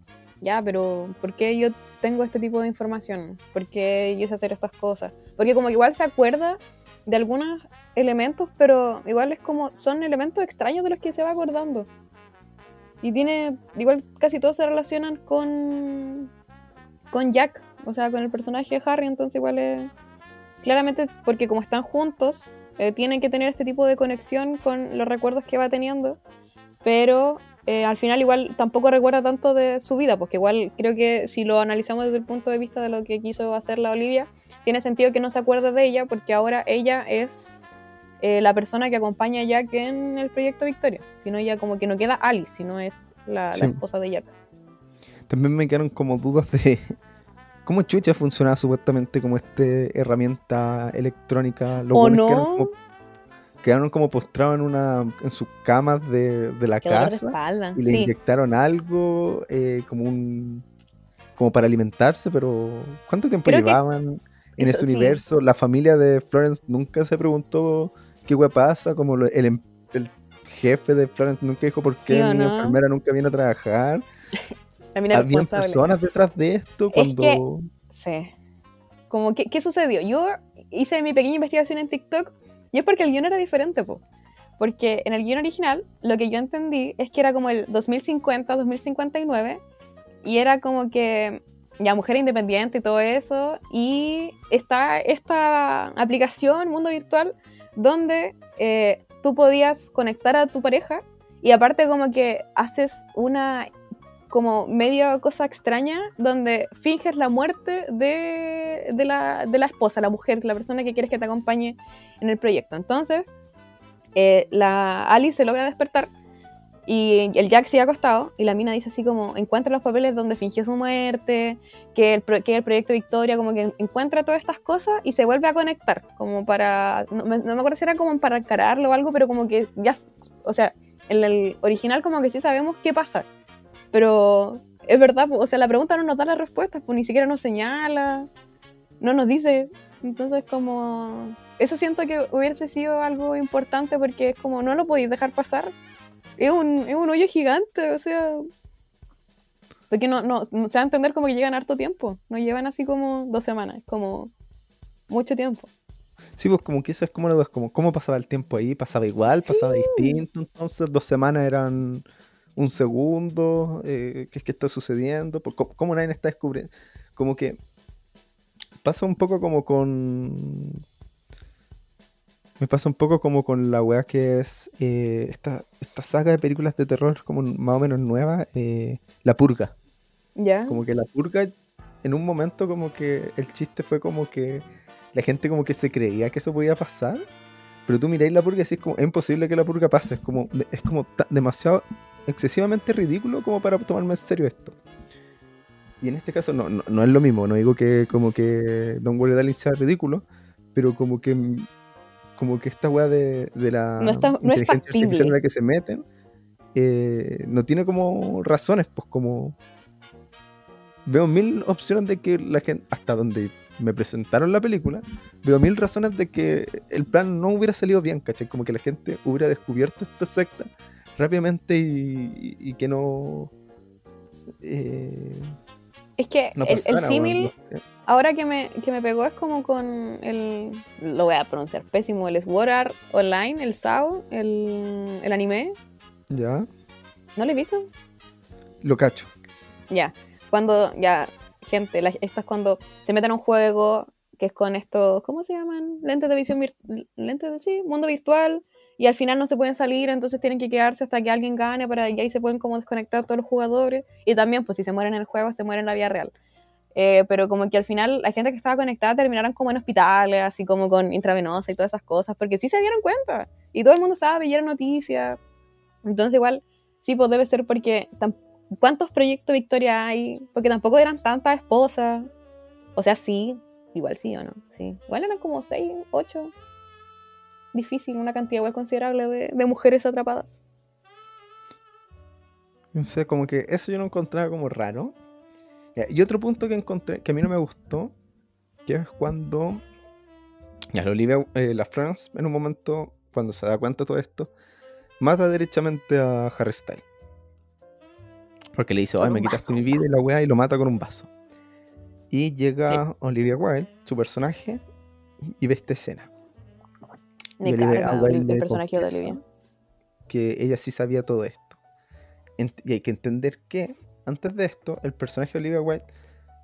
ya, pero ¿por qué yo tengo este tipo de información? ¿Por qué yo sé hacer estas cosas? Porque como igual se acuerda de algunos elementos, pero igual es como, son elementos extraños de los que se va acordando. Y tiene, igual casi todos se relacionan con, con Jack, o sea, con el personaje de Harry, entonces igual es claramente porque como están juntos, eh, tienen que tener este tipo de conexión con los recuerdos que va teniendo, pero eh, al final igual tampoco recuerda tanto de su vida, porque igual creo que si lo analizamos desde el punto de vista de lo que quiso hacer la Olivia, tiene sentido que no se acuerde de ella, porque ahora ella es eh, la persona que acompaña a Jack en el proyecto Victoria, sino ella como que no queda Alice, sino es la, esposa de Jack. También me quedaron como dudas de cómo chucha funcionaba supuestamente como este herramienta electrónica. Los ¿O buenos no? Quedaron como, quedaron como postrados en una en sus camas de, de la Qué dolor de casa y le Sí, inyectaron algo eh, como un como para alimentarse, pero ¿cuánto tiempo Creo que llevaban en eso ese sí. universo? La familia de Florence nunca se preguntó qué hue pasa, como lo- el, em- el jefe de Florence nunca dijo por ¿Sí qué mi no? enfermera nunca viene a trabajar. Habían personas detrás de esto Es que- cuando... Sí. Como, ¿qué, ¿qué sucedió? Yo hice mi pequeña investigación en TikTok y es porque el guion era diferente, po. Porque en el guion original, lo que yo entendí es que era como el 2050, 2059, y era como que ya mujer independiente y todo eso, y está esta aplicación, Mundo Virtual, donde eh, tú podías conectar a tu pareja y aparte como que haces una como media cosa extraña donde finges la muerte de, de la, de la esposa, la mujer, la persona que quieres que te acompañe en el proyecto. Entonces, eh, la Alice se logra despertar Y el Jack sigue acostado y la mina dice así como, encuentra los papeles donde fingió su muerte, que el, que el proyecto Victoria, como que encuentra todas estas cosas y se vuelve a conectar, como para, no, me acuerdo si era como para encararlo o algo, pero como que ya, o sea, en el original como que sí sabemos qué pasa, pero es verdad, o sea, la pregunta no nos da las respuestas, pues ni siquiera nos señala, no nos dice, entonces como, eso siento que hubiese sido algo importante porque es como, no lo podéis dejar pasar es un, es un hoyo gigante, o sea. Porque no, no, se va a entender como que llegan harto tiempo. No llevan así como dos semanas, como mucho tiempo. Sí, pues como que eso es como lo ves, como cómo pasaba el tiempo ahí, pasaba igual, pasaba distinto, entonces dos semanas eran un segundo, eh, ¿qué es que está sucediendo? ¿Cómo, ¿Cómo nadie está descubriendo? Como que pasa un poco como con me pasa un poco como con la weá que es eh, esta, esta saga de películas de terror como más o menos nueva, eh, La Purga. ¿Ya? Como que La Purga, en un momento como que el chiste fue como que la gente como que se creía que eso podía pasar, pero tú miráis La Purga y decís como, es imposible que La Purga pase, es como, es como demasiado, excesivamente ridículo como para tomarme en serio esto. Y en este caso no, no, es lo mismo, no digo que como que Don Worry Darling sea ridículo, pero como que como que esta weá de, la no, inteligencia artificial en la que se meten eh, no tiene como razones, pues como veo mil opciones de que la gente, hasta donde me presentaron la película, veo mil razones de que el plan no hubiera salido bien, ¿cachai? Como que la gente hubiera descubierto esta secta rápidamente y, que no... Eh, es que el, símil, ahora que me, que me pegó es como con el, lo voy a pronunciar pésimo, el Sword Art Online, el SAO, el, el anime. Ya. ¿No lo he visto? Lo cacho. Ya. Cuando, ya, gente, la, esta es cuando se meten en un juego que es con estos, ¿cómo se llaman? Lentes de visión, lentes de, sí, mundo virtual y al final no se pueden salir, entonces tienen que quedarse hasta que alguien gane para y ahí se pueden como desconectar todos los jugadores y también pues si se mueren en el juego se mueren en la vida real. Eh, pero como que al final la gente que estaba conectada terminaron como en hospitales, así como con intravenosa y todas esas cosas, porque sí se dieron cuenta y todo el mundo sabe y era noticia. Entonces igual sí pues debe ser porque ¿cuántos proyectos Victoria hay? Porque tampoco eran tantas esposas. O sea, sí, igual sí o no, sí. Igual eran como seis, ocho difícil, una cantidad igual considerable de, mujeres atrapadas. No sé, como que eso yo lo encontraba como raro. Y otro punto que encontré, que a mí no me gustó, que es cuando ya, la Olivia, eh, la France, en un momento, cuando se da cuenta de todo esto, mata derechamente a Harry Styles. Porque le dice, ay, me quitaste mi vida y la weá, y lo mata con un vaso. Y llega Olivia Wilde, su personaje, y ve esta escena. Me el, personaje de Olivia. Que ella sí sabía todo esto. y hay que entender que, antes de esto, el personaje de Olivia Wilde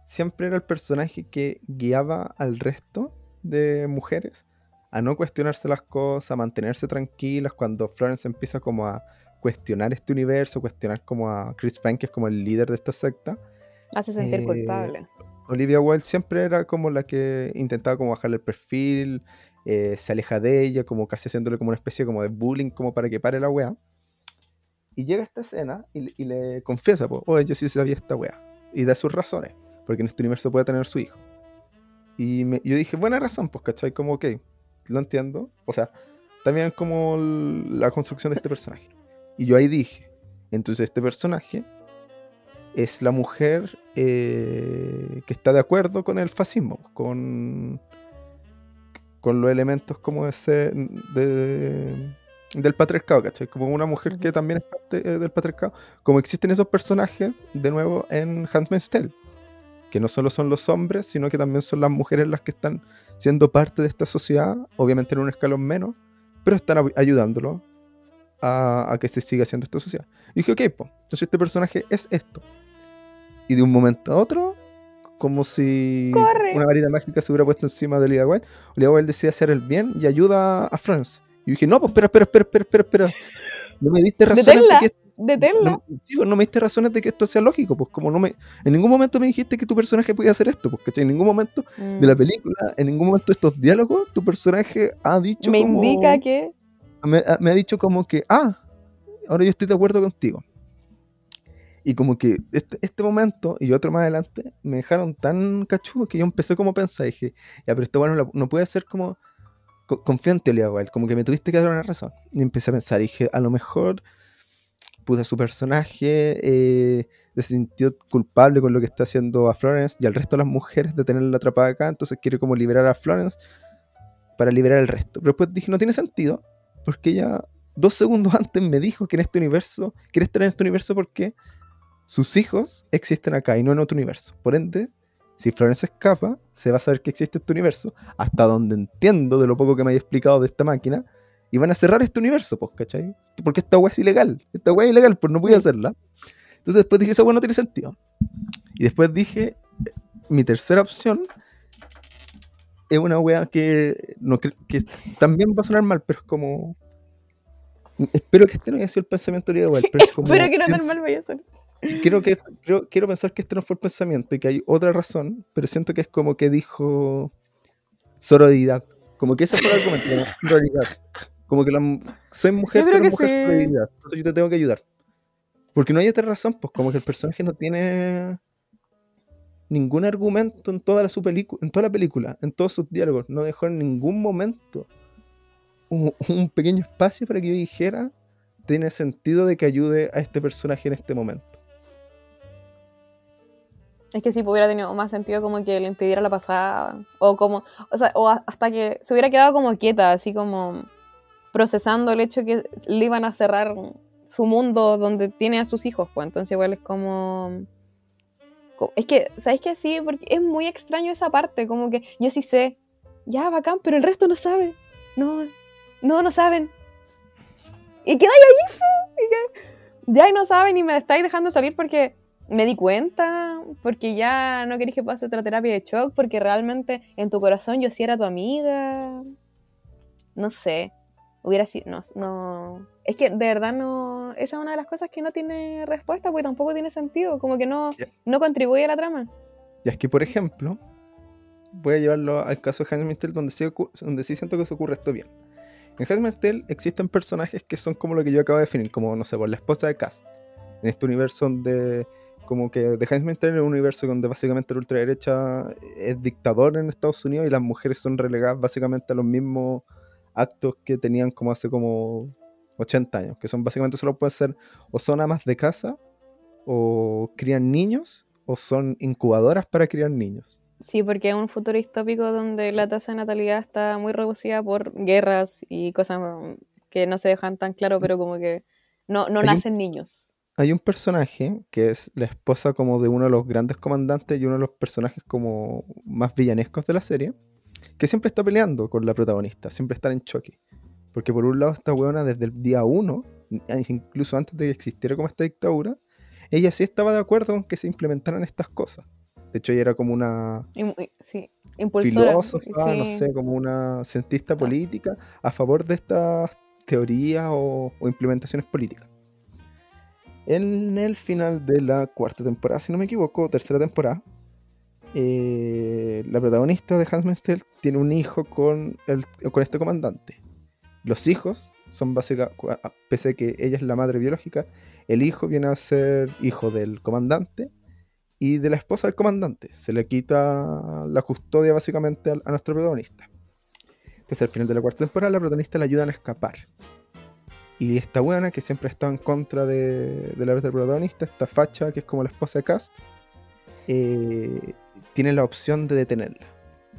siempre era el personaje que guiaba al resto de mujeres a no cuestionarse las cosas, a mantenerse tranquilas cuando Florence empieza como a cuestionar este universo, cuestionar como a Chris Pine, que es como el líder de esta secta. Hace sentir eh, culpable. Olivia Wilde siempre era como la que intentaba como bajarle el perfil, eh, se aleja de ella, como casi haciéndole como una especie como de bullying, como para que pare la weá. Y llega esta escena y, le confiesa, pues, oye, yo sí sabía esta weá. Y da sus razones, porque en este universo puede tener su hijo. Y yo dije, buena razón, pues, ¿cachai? Como, ok, lo entiendo. O sea, también como la construcción de este personaje. Y yo ahí dije, entonces este personaje es la mujer eh, que está de acuerdo con el fascismo, con con los elementos como ese de, del patriarcado, ¿cachai? Como una mujer que también es parte eh, del patriarcado. Como existen esos personajes, de nuevo, en Handmaid's Tale. Que no solo son los hombres, sino que también son las mujeres las que están siendo parte de esta sociedad, obviamente en un escalón menos, pero están ayudándolo a, que se siga haciendo esta sociedad. Y dije, ok, pues, entonces este personaje es esto. Y de un momento a otro, como si una varita mágica se hubiera puesto encima de Olivia Wilde. Olivia Wilde decide hacer el bien y ayuda a France. Y dije, no, pues espera, espera, espera, espera, espera, No me diste razones de que esto, no, pues, no, me diste razones de que esto sea lógico, pues como no me en ningún momento me dijiste que tu personaje podía hacer esto, pues en ningún momento de la mm. película, en ningún momento de estos diálogos, tu personaje ha dicho me indica que me, me, ha dicho como que, ah, ahora yo estoy de acuerdo contigo. Y como que este, este momento y otro más adelante me dejaron tan cachudo que yo empecé como a pensar, dije, ya, pero esto bueno no, puede ser como co- en Teoría igual, como que me tuviste que dar una razón. Y empecé a pensar, dije, a lo mejor puta su personaje eh, se sintió culpable con lo que está haciendo a Florence y al resto de las mujeres de tenerla atrapada acá, entonces quiere como liberar a Florence para liberar al resto. Pero después dije, no tiene sentido, porque ella dos segundos antes me dijo que en este universo, quiere estar en este universo porque sus hijos existen acá y no en otro universo. Por ende, si Florence escapa, se va a saber que existe este universo, hasta donde entiendo de lo poco que me haya explicado de esta máquina, y van a cerrar este universo, pues, ¿cachai? Porque esta weá es ilegal. Esta weá es ilegal, pues no voy a hacerla. Entonces después dije, esa weá no tiene sentido. Y después dije, mi tercera opción es una weá que, no, que también va a sonar mal, pero es como... Espero que este no haya sido el pensamiento de igual, pero es como... Pero que no tan mal vaya a ser. Quiero, que, creo- quiero pensar que este no fue el pensamiento y que hay otra razón, pero siento que es como que dijo sororidad. Como que ese fue el argumento, sororidad. Como que la soy mujer, tú eres mujer, sí. sororidad. Entonces yo te tengo que ayudar. Porque no hay otra razón, pues como que el personaje no tiene ningún argumento en toda la su en toda la película, en todos sus diálogos. No dejó en ningún momento un, un pequeño espacio para que yo dijera tiene sentido de que ayude a este personaje en este momento. Es que si hubiera tenido más sentido como que le impidiera la pasada. O como. O sea, o hasta que se hubiera quedado como quieta, así como procesando el hecho que le iban a cerrar su mundo donde tiene a sus hijos, pues. Entonces igual es como. co- Es que, ¿sabes qué? Sí, porque es muy extraño esa parte, como que yo sí sé, ya, bacán, pero el resto no sabe. No, no, no saben. Y queda ahí, y que ya y no saben y me estáis dejando salir porque me di cuenta, porque ya no querés que pase otra terapia de shock, porque realmente en tu corazón yo sí era tu amiga. No sé. Hubiera sido. No, no. Es que de verdad no. Esa es una de las cosas que no tiene respuesta, porque tampoco tiene sentido. Como que no, no contribuye a la trama. Y es que, por ejemplo, voy a llevarlo al caso de Tale, donde sí, donde sí siento que se ocurre esto bien. En Tale existen personajes que son como lo que yo acabo de definir, como, no sé, por la esposa de Cass. En este universo donde, como que The Handmaid's Tale es un universo donde básicamente la ultraderecha es dictador en Estados Unidos y las mujeres son relegadas básicamente a los mismos actos que tenían como hace como 80 años, que son básicamente solo pueden ser o son amas de casa o crían niños o son incubadoras para criar niños. Sí, porque es un futuro distópico donde la tasa de natalidad está muy reducida por guerras y cosas que no se dejan tan claro, pero como que no, no un- nacen niños. Hay un personaje que es la esposa como de uno de los grandes comandantes y uno de los personajes como más villanescos de la serie, que siempre está peleando con la protagonista, siempre están en choque. Porque por un lado esta weona desde el día uno, incluso antes de que existiera como esta dictadura, ella sí estaba de acuerdo con que se implementaran estas cosas. De hecho ella era como una sí, impulsora. filósofa, no sé, como una cientista política a favor de estas teorías o, o implementaciones políticas. En el final de la cuarta temporada, si no me equivoco, tercera temporada, eh, la protagonista de Tale tiene un hijo con, el, con este comandante. Los hijos son básicamente, pese a que ella es la madre biológica, el hijo viene a ser hijo del comandante y de la esposa del comandante. Se le quita la custodia básicamente a, nuestro protagonista. Entonces al final de la cuarta temporada la protagonista le ayudan a escapar. Y esta buena que siempre ha estado en contra de, de la otra protagonista, esta facha que es como la esposa de Cast, eh, tiene la opción de detenerla.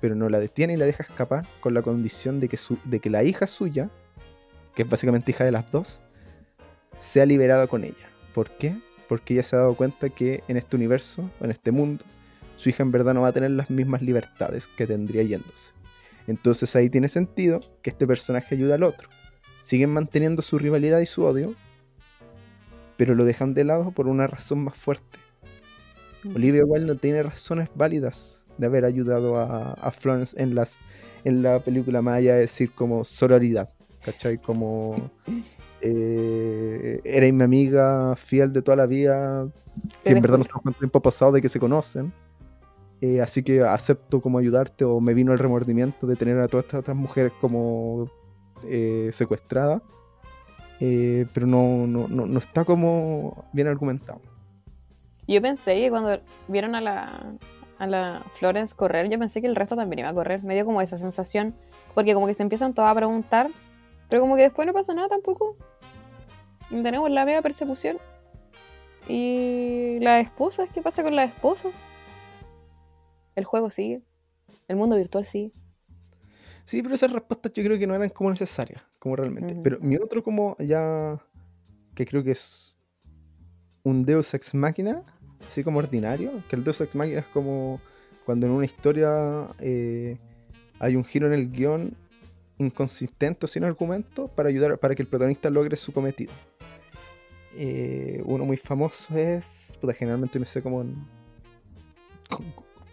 Pero no la detiene y la deja escapar con la condición de que, su- de que la hija suya, que es básicamente hija de las dos, sea liberada con ella. ¿Por qué? Porque ella se ha dado cuenta que en este universo, en este mundo, su hija en verdad no va a tener las mismas libertades que tendría yéndose. Entonces ahí tiene sentido que este personaje ayuda al otro. Siguen manteniendo su rivalidad y su odio, pero lo dejan de lado por una razón más fuerte. Olivia igual no tiene razones válidas de haber ayudado a, a Florence en, las, en la película, más allá de decir como sororidad, ¿cachai? Como eh, eres mi amiga fiel de toda la vida, que en verdad no sabemos cuánto tiempo ha pasado de que se conocen. eh, así que acepto como ayudarte o me vino el remordimiento de tener a todas estas otras mujeres como eh, secuestradas. eh, pero no, no, no, no está como bien argumentado. Yo pensé que cuando vieron a la, a la Florence correr, yo pensé que el resto también iba a correr. Me dio como esa sensación, porque como que se empiezan todos a preguntar, pero como que después no pasa nada tampoco. Tenemos la media persecución. Y las esposas, ¿qué pasa con las esposas? El juego sigue. El mundo virtual sigue. Sí, pero esas respuestas yo creo que no eran como necesarias, como realmente. Ujú. Pero mi otro como ya, que creo que es un Deus Ex Machina, así como ordinario, que el Deus Ex Machina es como cuando en una historia eh, hay un giro en el guion inconsistente o sin argumento para ayudar, para que el protagonista logre su cometido. Eh, uno muy famoso es, puta, generalmente no sé cómo...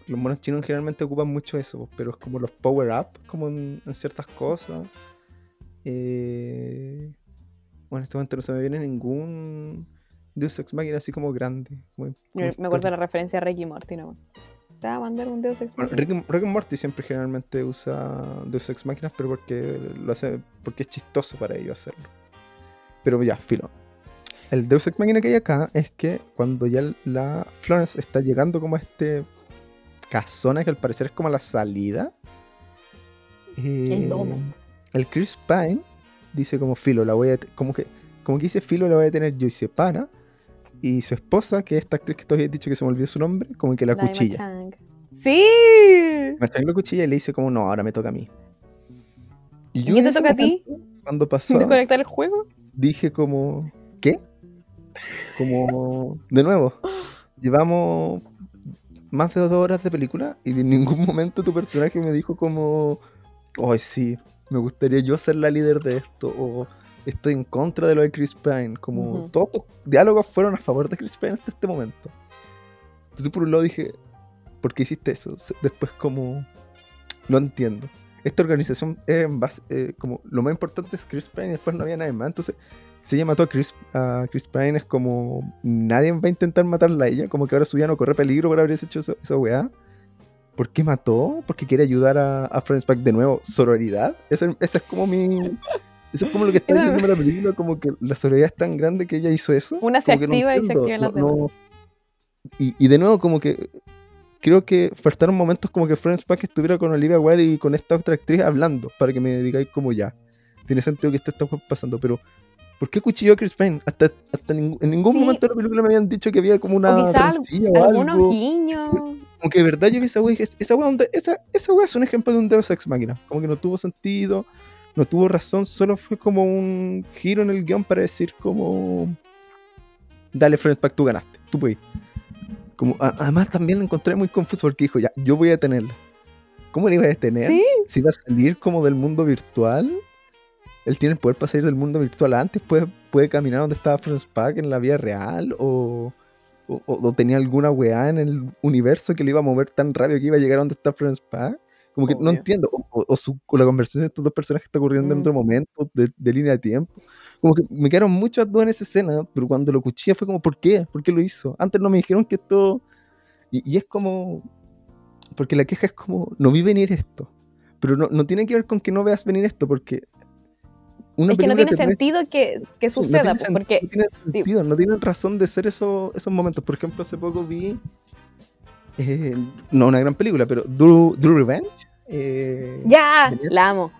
los monos chinos generalmente ocupan mucho eso, pero es como los power up, como en, en ciertas cosas. Eh, bueno, en este momento no se me viene ningún Deus Ex Machina así como grande. como- Yo como me acuerdo de la referencia a Ricky Morty, ¿no? Te va a mandar un Deus Ex Bueno, Machina. Rick, and- Rick and Morty siempre generalmente usa Deus Ex Máquinas, pero porque lo hace porque es chistoso para ellos hacerlo. Pero ya, filo. El Deus Ex Máquina que hay acá es que cuando ya la Florence está llegando como a este casona que al parecer es como la salida. eh, domo. El Chris Pine dice como filo, la voy a como que como que dice filo la voy a tener yo y se para. Y su esposa, que es esta actriz que tú habías dicho que se me olvidó su nombre, como que la, cuchilla. ¡Sí! Machang la cuchilla y le dice como, no, ahora me toca a mí. ¿Y yo qué en te toca a ti? Cuando pasó, ¿Desconectar el juego? dije como, ¿qué? Como, de nuevo, llevamos más de dos horas de película y en ningún momento tu personaje me dijo como, ay sí, me gustaría yo ser la líder de esto, o estoy en contra de lo de Chris Pine, como todos tus diálogos fueron a favor de Chris Pine hasta este momento. Entonces por un lado dije, ¿por qué hiciste eso? Después como, no entiendo. Esta organización es en base, eh, como lo más importante es Chris Pine y después no había nadie más. Entonces, ella mató a Chris, a Chris Pine es como nadie va a intentar matarla a ella, como que ahora su vida no corre peligro por haber hecho eso- esa weá. ¿Por qué mató? Porque quiere ayudar a, a Florence Pugh de nuevo. ¿Sororidad? Esa, esa es como mi... Eso es como lo que está diciendo la película, como que la sororidad es tan grande que ella hizo eso. Una se que no activa y se activan las no- no- demás. y, y de nuevo, como que creo que faltaron momentos como que Florence Pugh estuviera con Olivia Wilde y con esta otra actriz hablando para que me digáis como ya. Tiene sentido que esto está pasando, pero ¿por qué cuchilló a Chris Pine? Hasta, hasta en ningún Sí. momento de la película me habían dicho que había como una O o Algunos algo. guiños. Como que de verdad yo vi esa wea dije, esa wea, esa, esa wea es un ejemplo de un Deus Ex Máquina. Como que no tuvo sentido, no tuvo razón, solo fue como un giro en el guion para decir como... Dale, Florence tú ganaste, tú puedes. Como, además también lo encontré muy confuso porque dijo, ya, yo voy a tenerla. ¿Cómo la iba a detener? Sí, Si iba a salir como del mundo virtual. Él tiene el poder para salir del mundo virtual antes, puede, puede caminar donde estaba Florence Pugh en la vida real o, o, tenía alguna weá en el universo que le iba a mover tan rápido que iba a llegar a donde está Florence Pugh. Como que no entiendo. O, o- su- la conversación de estos dos personajes está ocurriendo en Mm. otro momento de, de línea de tiempo. Como que me quedaron muchas dudas en esa escena, pero cuando lo cuchilla fue como, ¿por qué? ¿Por qué lo hizo? Antes no me dijeron que esto... Y, y es como... Porque la queja es como, no vi venir esto. Pero no, no tiene que ver con que no veas venir esto, porque... Una es que no tiene sentido que, que no suceda, sen- porque no tiene sí. sentido, no tienen razón de ser eso- esos momentos. Por ejemplo, hace poco vi. eh, no una gran película, pero Do Revenge. eh, ¡Ya! La amo.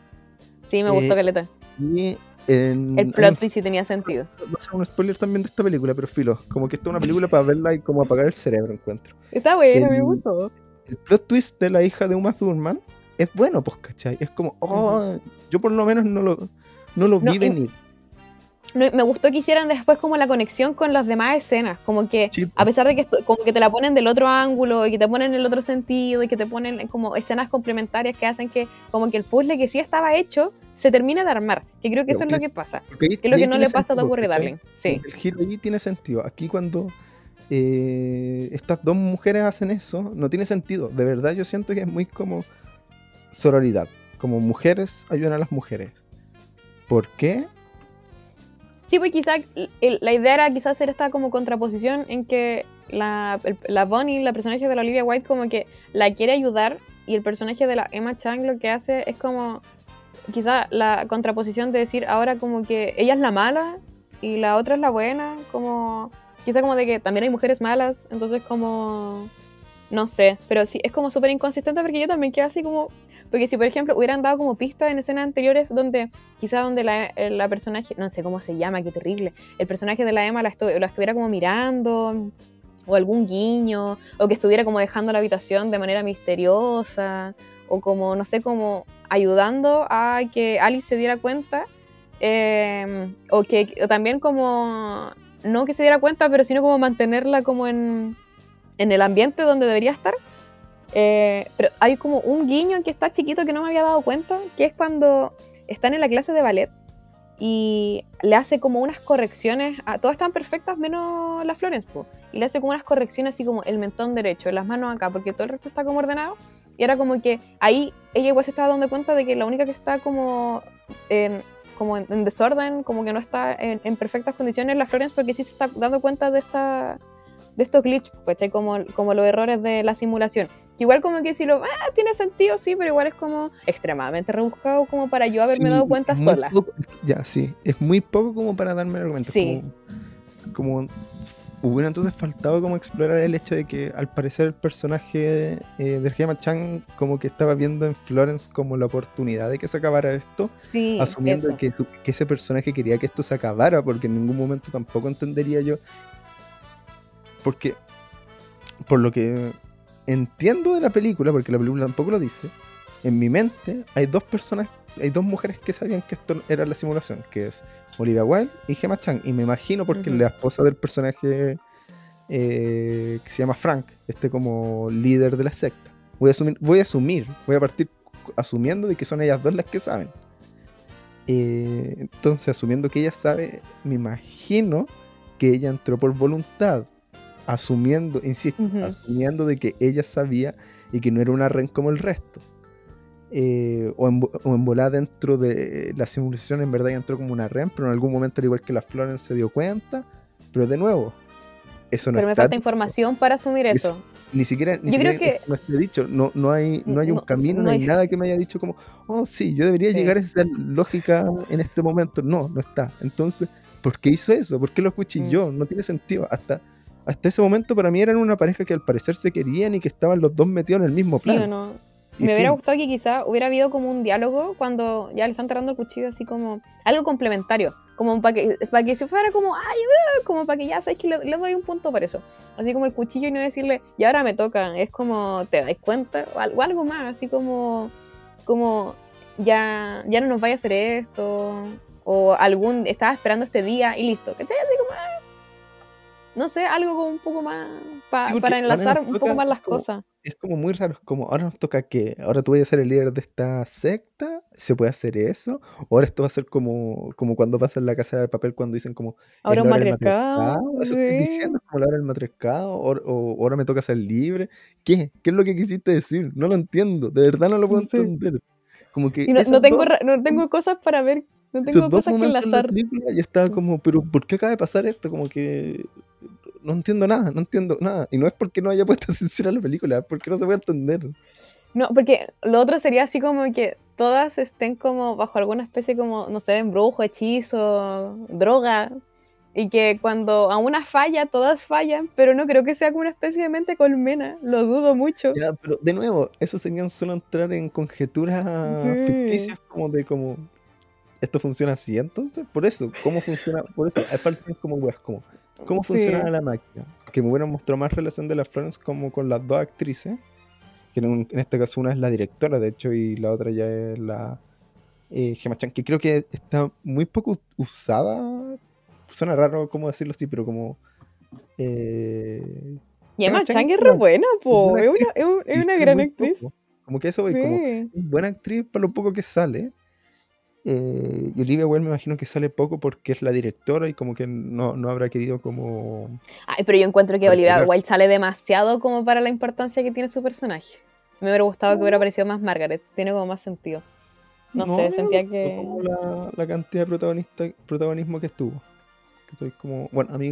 Sí, me gustó Eh, Caleta. Y en, El plot twist sí tenía sentido. va a ser un spoiler también de esta película, pero filo. Como que esta es una película para verla y como apagar el cerebro, encuentro. Está bueno, me gustó. El plot twist de la hija de Uma Thurman es bueno, pues, ¿cachai? Es como, oh, yo por lo menos no lo, no lo No, vi venir. No, me gustó que hicieran después como la conexión con las demás escenas, como que Sí, a pesar de que esto- como que te la ponen del otro ángulo y que te ponen el otro sentido y que te ponen como escenas complementarias que hacen que como que el puzzle que sí estaba hecho se termine de armar, que creo que eso es lo que pasa, que es lo que no le pasa a sentido, ¿cachai? Darling. Sí. El giro allí tiene sentido. Aquí cuando eh, estas dos mujeres hacen eso, no tiene sentido. De verdad yo siento que es muy como sororidad. Como mujeres ayudan a las mujeres. ¿Por qué? Sí, pues quizá el- la idea era quizás hacer esta como contraposición en que la, la Bonnie, la personaje de la Olivia White, como que la quiere ayudar y el personaje de la Emma Chang lo que hace es como quizá la contraposición de decir ahora como que ella es la mala y la otra es la buena, como quizá como de que también hay mujeres malas, entonces como no sé, pero sí es como súper inconsistente porque yo también quedé así como porque si por ejemplo hubieran dado como pistas en escenas anteriores donde quizá donde la, la personaje, no sé cómo se llama, qué terrible, el personaje de la Emma la, la estuviera como mirando o algún guiño, o que estuviera como dejando la habitación de manera misteriosa, o como, no sé, como ayudando a que Alice se diera cuenta, em, o que también como, no que se diera cuenta, pero sino como mantenerla como en, en el ambiente donde debería estar. Eh, pero hay como un guiño que está chiquito que no me había dado cuenta, que es cuando están en la clase de ballet y le hace como unas correcciones, a, todas están perfectas menos la Florence, y le hace como unas correcciones así como el mentón derecho, las manos acá, porque todo el resto está como ordenado, y era como que ahí ella igual se estaba dando cuenta de que la única que está como en, como en, desorden, como que no está en, en, perfectas condiciones es la Florence, porque sí se está dando cuenta de esta de estos glitches, ¿cachai? Como, como los errores de la simulación. Que igual como que si lo, ah, tiene sentido, sí, pero igual es como extremadamente rebuscado como para yo haberme dado cuenta sola. ya, sí, es muy poco como para darme el argumento. Sí. Como, hubiera entonces faltado como explorar el hecho de que al parecer el personaje eh, de Gemma Chan como que estaba viendo en Florence como la oportunidad de que se acabara esto, sí, asumiendo que, que, ese personaje quería que esto se acabara, porque en ningún momento tampoco entendería yo porque, por lo que entiendo de la película, porque la película tampoco lo dice, en mi mente hay dos personas, hay dos mujeres que sabían que esto era la simulación, que es Olivia Wilde y Gemma Chan. Y me imagino porque la esposa del personaje eh, que se llama Frank, este como líder de la secta. Voy a asumir, voy a, asumir, voy a partir asumiendo de que son ellas dos las que saben. Eh, entonces, asumiendo que ella sabe, me imagino que ella entró por voluntad asumiendo, insisto, asumiendo de que ella sabía y que no era una ren como el resto. Eh, o, en, o volar dentro de la simulación en verdad entró como una ren, pero en algún momento al igual que la Florence se dio cuenta, pero de nuevo, eso no Pero me falta información para asumir eso. ni siquiera, ni yo creo que no esté dicho, no, no hay, no hay un camino, no, hay... nada que me haya dicho como, oh sí, yo debería llegar a esa lógica en este momento. No, no está. Entonces, ¿por qué hizo eso? ¿Por qué lo cuchilló? Mm. No tiene sentido. Hasta hasta ese momento para mí eran una pareja que al parecer se querían y que estaban los dos metidos en el mismo plan. no. Me hubiera gustado que quizá hubiera habido como un diálogo cuando ya le están tirando el cuchillo así como algo complementario, como para que, para que se fuera como, ay, uh", como para que ya sabes que le, doy un punto por eso. Así como el cuchillo y no decirle, y ahora me toca, es como, ¿te dais cuenta? O algo, más, así como, como, ya, ya no nos vaya a hacer esto, o algún, estaba esperando este día y listo, que te así como, ah, no sé, algo como un poco más para enlazar un poco más las cosas. Es como muy raro, como ahora nos toca que ahora tú vas a ser el líder de esta secta, se puede hacer eso, o ahora esto va a ser como, como cuando pasa en la casa de papel cuando dicen como ahora un matrescado, eso estoy diciendo, como la hora del matrescado, o, ahora me toca ser libre, ¿qué? ¿Qué es lo que quisiste decir? No lo entiendo, de verdad no lo puedo entender. Como que no, tengo, no tengo cosas para ver, no tengo cosas que enlazar. yo estaba como, pero ¿por qué acaba de pasar esto? Como que no entiendo nada, no entiendo nada. Y no es porque no haya puesto atención a la película, es porque no se puede entender. No, porque lo otro sería así como que todas estén como bajo alguna especie como, no sé, embrujo, hechizo, droga. Y que cuando a una falla, todas fallan, pero no creo que sea como una especie de mente colmena, lo dudo mucho. Ya, pero de nuevo, eso sería solo entrar en conjeturas ficticias como de como, esto funciona así, entonces, por eso, ¿cómo funciona? Por eso, hay partes como, weas, como, ¿Cómo funciona la máquina? Que me hubieran mostrado más relación de la Florence como con las dos actrices. Que en, este caso una es la directora, de hecho, y la otra ya es la eh, Gemma Chan, que creo que está muy poco usada. Suena raro cómo decirlo así, pero como. Eh, Gemma Chan es re buena, po. Es una, es una gran actriz. Como que eso, sí. como buena actriz para lo poco que sale. Eh, y Olivia Wilde me imagino que sale poco porque es la directora y como que no, no habrá querido como... Ay, pero yo encuentro que Olivia Wilde sale demasiado como para la importancia que tiene su personaje. Me hubiera gustado que hubiera aparecido más Margaret, tiene como más sentido. No, sé, sentía que... Como la, la, cantidad de protagonista, protagonismo que estuvo. Que estoy como... Bueno, a mí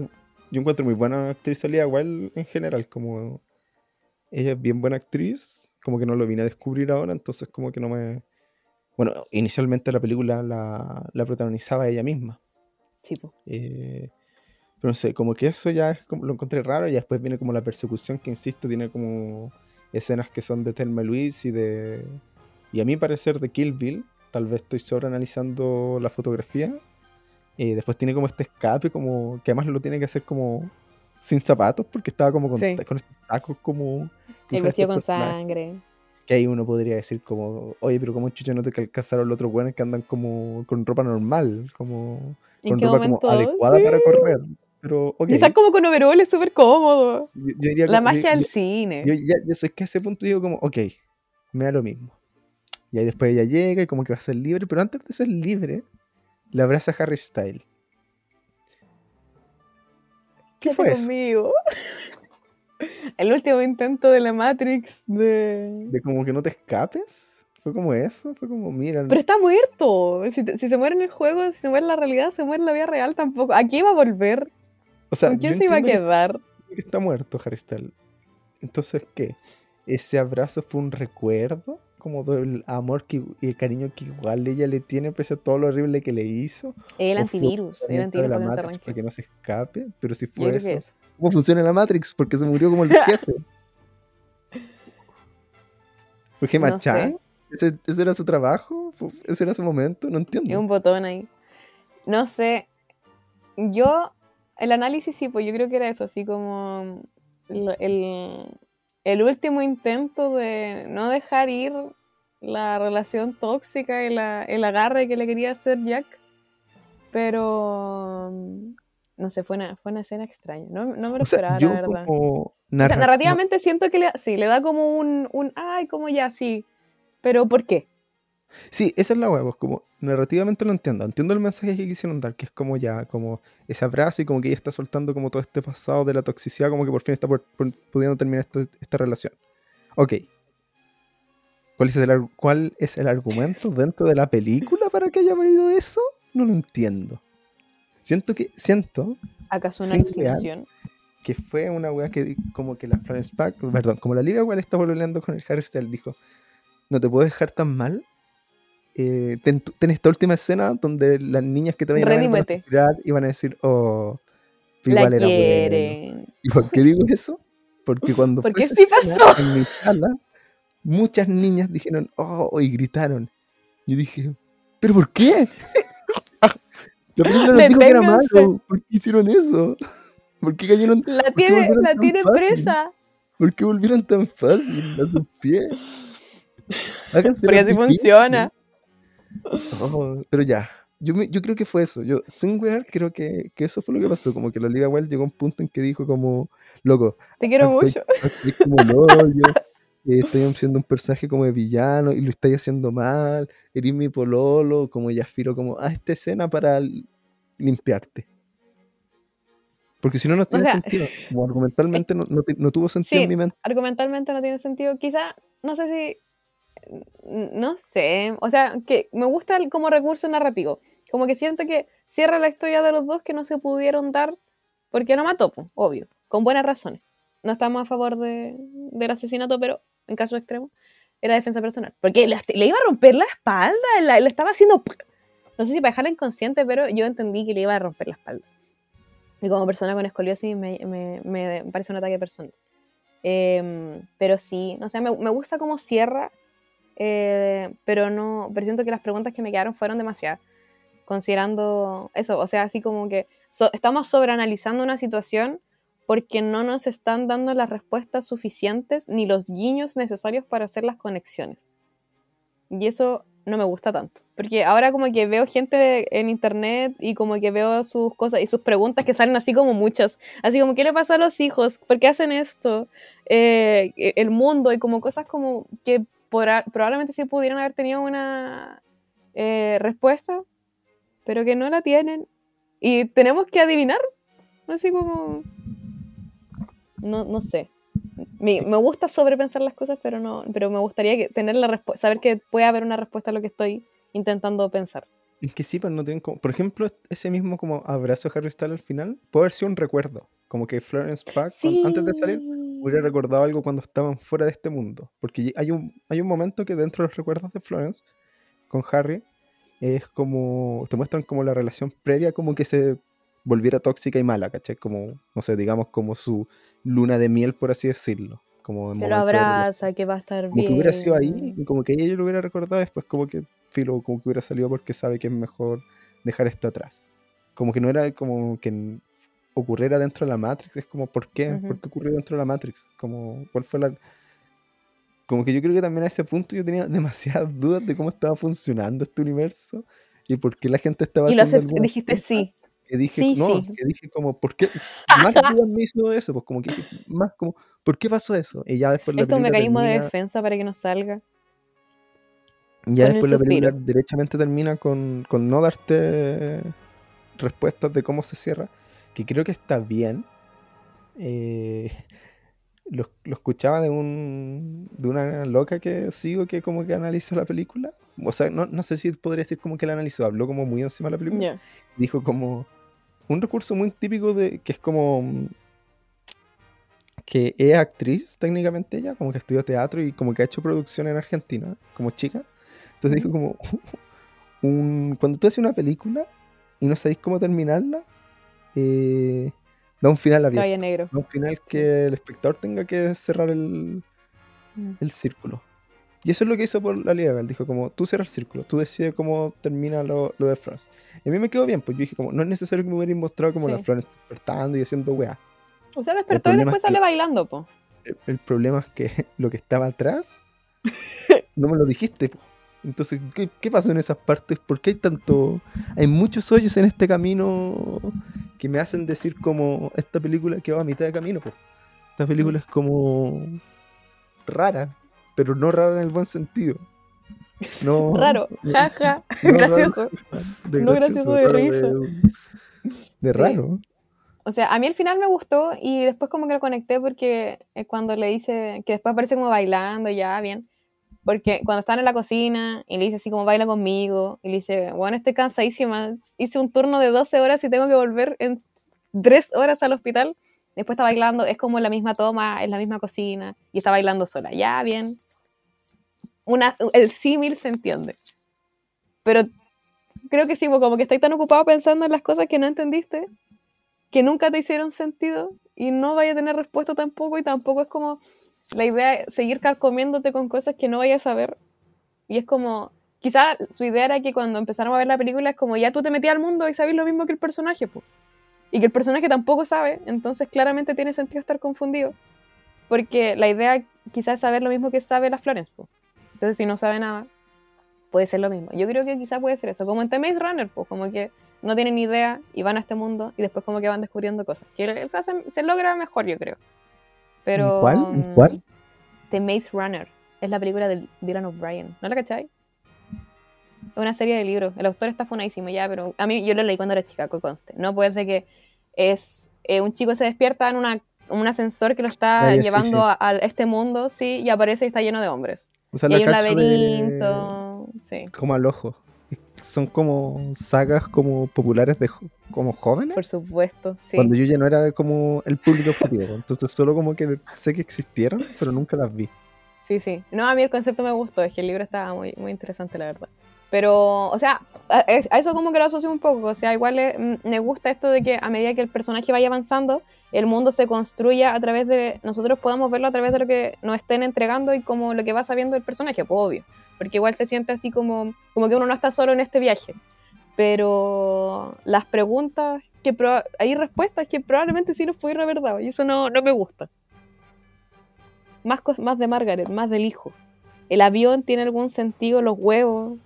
yo encuentro muy buena actriz Olivia Wilde en general, como... Ella es bien buena actriz, como que no lo vine a descubrir ahora, entonces como que no me Bueno, inicialmente la película la, la protagonizaba ella misma. Sí, po. Eh, pero no sé, como que eso ya es como, lo encontré raro y después viene como la persecución que, insisto, tiene como escenas que son de Thelma y Louise y de... Y a mi parecer de Kill Bill, tal vez estoy sobreanalizando la fotografía. Y después tiene como este escape, como que además lo tiene que hacer como sin zapatos, porque estaba como con, Sí. con estos tacos como... que El vestido con personajes. sangre. Que ahí uno podría decir como, oye, pero como chucho no te alcanzaron los otros buenos que andan como con ropa normal, como ¿En con ropa momento? como adecuada Sí. para correr. Pero, ok. Y estar como con overoles súper cómodo. Yo, yo diría La como- yo- magia del yo- cine. Yo, ya, yo sé que a ese punto digo como, ok, me da lo mismo. Y ahí después ella llega y como que va a ser libre, pero antes de ser libre, le abraza a Harry Styles. ¿Qué fue eso? conmigo. El último intento de la Matrix de... De como que no te escapes. Fue como eso, fue como, mira, Pero está muerto. Si, te- si se muere en el juego, si se muere en la realidad, se muere en la vida real tampoco. ¿A quién iba a volver? o sea, ¿Con quién se iba a quedar? que está muerto Harry Styles. Entonces, ¿qué? ¿Ese abrazo fue un recuerdo? Como del amor que, y el cariño que igual ella le tiene pese a todo lo horrible que le hizo. El ¿O fue un antivirus. El antivirus la para que no se Matrix para que no se escape. Pero si fue eso. ¿cómo funciona la Matrix? Porque se murió como el jefe. ¿Fue Gemma No Chan? ¿Ese, ese era su trabajo? ¿Fu- ¿Ese era su momento? No Y entiendo. un botón ahí. No sé. Yo, el análisis sí, pues yo creo que era eso, así como el, el, el último intento de no dejar ir la relación tóxica y la, el agarre que le quería hacer Jack. Pero, no sé, fue una, fue una escena extraña. No, no me lo O esperaba, la verdad. O sea, narrativamente siento que le, sí, le da como un, un, ay, como ya, sí. Pero ¿por qué? Sí, esa es la hueá, pues como narrativamente lo entiendo. Entiendo el mensaje que quisieron dar, que es como ya, como ese abrazo y como que ella está soltando como todo este pasado de la toxicidad, como que por fin está por- por- pudiendo terminar esta, esta relación. Ok. ¿Cuál es, el, ar- ¿Cuál es el argumento dentro de la película para que haya venido eso? No lo entiendo. Siento que, siento ¿Acaso una alucinación? que fue una weá que como que la Florence Pack, perdón, como la Liga igual está volviendo con el Harry Styles, dijo, no te puedo dejar tan mal. Eh, ten, ten esta última escena donde las niñas que te vayan a ver van a decir, oh, La igual era bueno". quieren. ¿Y por qué digo eso? Porque cuando Porque sí pasó. en mi sala, muchas niñas dijeron, oh, y gritaron. Yo dije, ¿pero por qué? La película nos dijo que era malo. ¿Por qué hicieron eso? ¿Por qué cayeron La qué tiene, la tiene fácil? presa. ¿Por qué volvieron tan fácil a sus pies? Háganse Porque así difíciles. funciona. Oh, pero ya, yo, me- yo creo que fue eso. Yo, sin wear, creo que, que eso fue lo que pasó. Como que la Liga Wild llegó a un punto en que dijo como, loco, Te quiero estoy- mucho. estoy como eh, estoy haciendo un personaje como de villano y lo estáis haciendo mal, eres mi pololo, como ya firo como, ah, esta escena para limpiarte. Porque si no, no tiene sea, sentido. Como argumentalmente no, no tuvo sentido Sí. en mi mente. Argumentalmente no tiene sentido. Quizá, no sé si. No sé. O sea, que me gusta como recurso narrativo. Como que siento que cierra la historia de los dos que no se pudieron dar porque no mató, obvio. Con buenas razones. No estamos a favor de, del asesinato, pero en caso extremo, era defensa personal. Porque le, iba a romper la espalda, le estaba haciendo. No sé si para dejarla inconsciente, pero yo entendí que le iba a romper la espalda. Y como persona con escoliosis me, me- me parece un ataque personal. Em, pero sí, no sé, me, me gusta cómo cierra, eh, pero no, pero siento que las preguntas que me quedaron fueron demasiadas, considerando eso, o sea, así como que so- estamos sobreanalizando una situación porque no nos están dando las respuestas suficientes ni los guiños necesarios para hacer las conexiones. Y eso no me gusta tanto. Porque ahora como que veo gente en internet y como que veo sus cosas y sus preguntas que salen así como muchas. Así como, ¿qué le pasa a los hijos? ¿Por qué hacen esto? Eh, el mundo y como cosas como que probablemente sí pudieran haber tenido una eh, respuesta, pero que no la tienen. Y tenemos que adivinar. Así como... No, no sé. Me, me gusta sobrepensar las cosas, pero no, pero me gustaría que, tener la saber que puede haber una respuesta a lo que estoy intentando pensar. Es que sí, pero no tienen como. Por ejemplo, ese mismo como abrazo Harry Styles al final puede haber sido un recuerdo. Como que Florence cuan- antes de salir, hubiera recordado algo cuando estaban fuera de este mundo. Porque hay un, hay un momento que dentro de los recuerdos de Florence con Harry es como, te muestran como la relación previa como que se volviera tóxica y mala, ¿cachai? Como, no sé, digamos como su luna de miel, por así decirlo. Como que lo abraza, que va a estar como bien. que hubiera sido ahí, y como que ella lo hubiera recordado, después como que, filo, como que hubiera salido porque sabe que es mejor dejar esto atrás. Como que no era como que ocurriera dentro de la Matrix, es como, ¿por qué? ¿Por qué ocurrió dentro de la Matrix? Como, ¿cuál fue la...? Como que yo creo que también a ese punto yo tenía demasiadas dudas de cómo estaba funcionando este universo y por qué la gente estaba y lo dijiste sí que dije, no, que dije como, ¿por qué? Más dudas me hizo eso, pues como que más como, ¿por qué pasó eso? Y ya después la Esto es un mecanismo de defensa para que no salga. Ya después la película derechamente termina con, con no darte respuestas de cómo se cierra, que creo que está bien. Eh, lo, lo, escuchaba de un de una loca que sigo que como que analizó la película. O sea, no, no sé si podría decir como que la analizó, habló como muy encima de la película. Dijo como un recurso muy típico de que es como que es actriz técnicamente ella, como que estudió teatro y como que ha hecho producción en Argentina, como chica. Entonces dijo como un, cuando tú haces una película y no sabéis cómo terminarla, da un final abierto. Negro. Da un final que el espectador tenga que cerrar el, mm. el círculo. Y eso es lo que hizo por la Liga. Dijo como, tú cierras el círculo, tú decides cómo termina lo, lo, de Frost. Y a mí me quedó bien, pues yo dije como, no es necesario que me hubiera mostrado como las flores despertando y haciendo weá. O sea, despertó y después sale bailando, po. El, problema es que lo que estaba atrás, no me lo dijiste, po. Entonces, ¿qué, ¿qué, pasó en esas partes? ¿Por qué hay tanto... Hay muchos hoyos en este camino que me hacen decir como, esta película quedó a mitad de camino, po. Esta película es como rara pero no raro en el buen sentido. No, raro, jaja, gracioso. no gracioso de risa. De, raro. O sea, a mí al final me gustó y después como que lo conecté porque es cuando le dice, que después aparece como bailando, ya, bien. Porque cuando están en la cocina y le dice así como baila conmigo y le dice, bueno, estoy cansadísima, hice un turno de 12 horas y tengo que volver en 3 horas al hospital después está bailando, es como la misma toma, es la misma cocina, y está bailando sola. Ya, bien. Una, el símil se entiende. Pero creo que sí, como que estáis tan ocupado pensando en las cosas que no entendiste, que nunca te hicieron sentido, y no vaya a tener respuesta tampoco, y tampoco es como la idea de seguir carcomiéndote con cosas que no vayas a ver. Y es como, quizá su idea era que cuando empezaron a ver la película es como ya tú te metías al mundo y sabes lo mismo que el personaje, pues y que el personaje tampoco sabe, entonces claramente tiene sentido estar confundido. Porque la idea quizás es saber lo mismo que sabe la Florence. Entonces, si no sabe nada, puede ser lo mismo. Yo creo que quizás puede ser eso, como en The Maze Runner, pues, como que no tienen ni idea y van a este mundo y después como que van descubriendo cosas. Que, se, logra mejor, yo creo. Pero, ¿Cuál? Mm, ¿Cuál? The Maze Runner. Es la película de Dylan O'Brien. ¿No la cachai? Es una serie de libros. El autor está fonadísimo ya, pero a mí yo lo leí cuando era chica, conste. No puede ser que es eh, un chico se despierta en una, un ascensor que lo está llevando A, este mundo, sí, y aparece y está lleno de hombres. y hay un laberinto, sí. Como al ojo. Son como sagas como populares de como jóvenes. Por supuesto, sí. Cuando yo ya no era como el público objetivo. entonces solo como que sé que existieron, pero nunca las vi. Sí, sí. No, a mí el concepto me gustó, es que el libro estaba muy, muy interesante, la verdad. Pero, o sea, a, eso como que lo asocio un poco. O sea, igual me gusta esto de que a medida que el personaje vaya avanzando, el mundo se construya a través de. Nosotros podamos verlo a través de lo que nos estén entregando y como lo que va sabiendo el personaje, pues obvio. Porque igual se siente así como, como que uno no está solo en este viaje. Pero las preguntas, que hay respuestas que probablemente sí nos pudieron haber dado. Y eso no, no me gusta. Más, más de Margaret, más del hijo. ¿El avión tiene algún sentido? ¿Los huevos?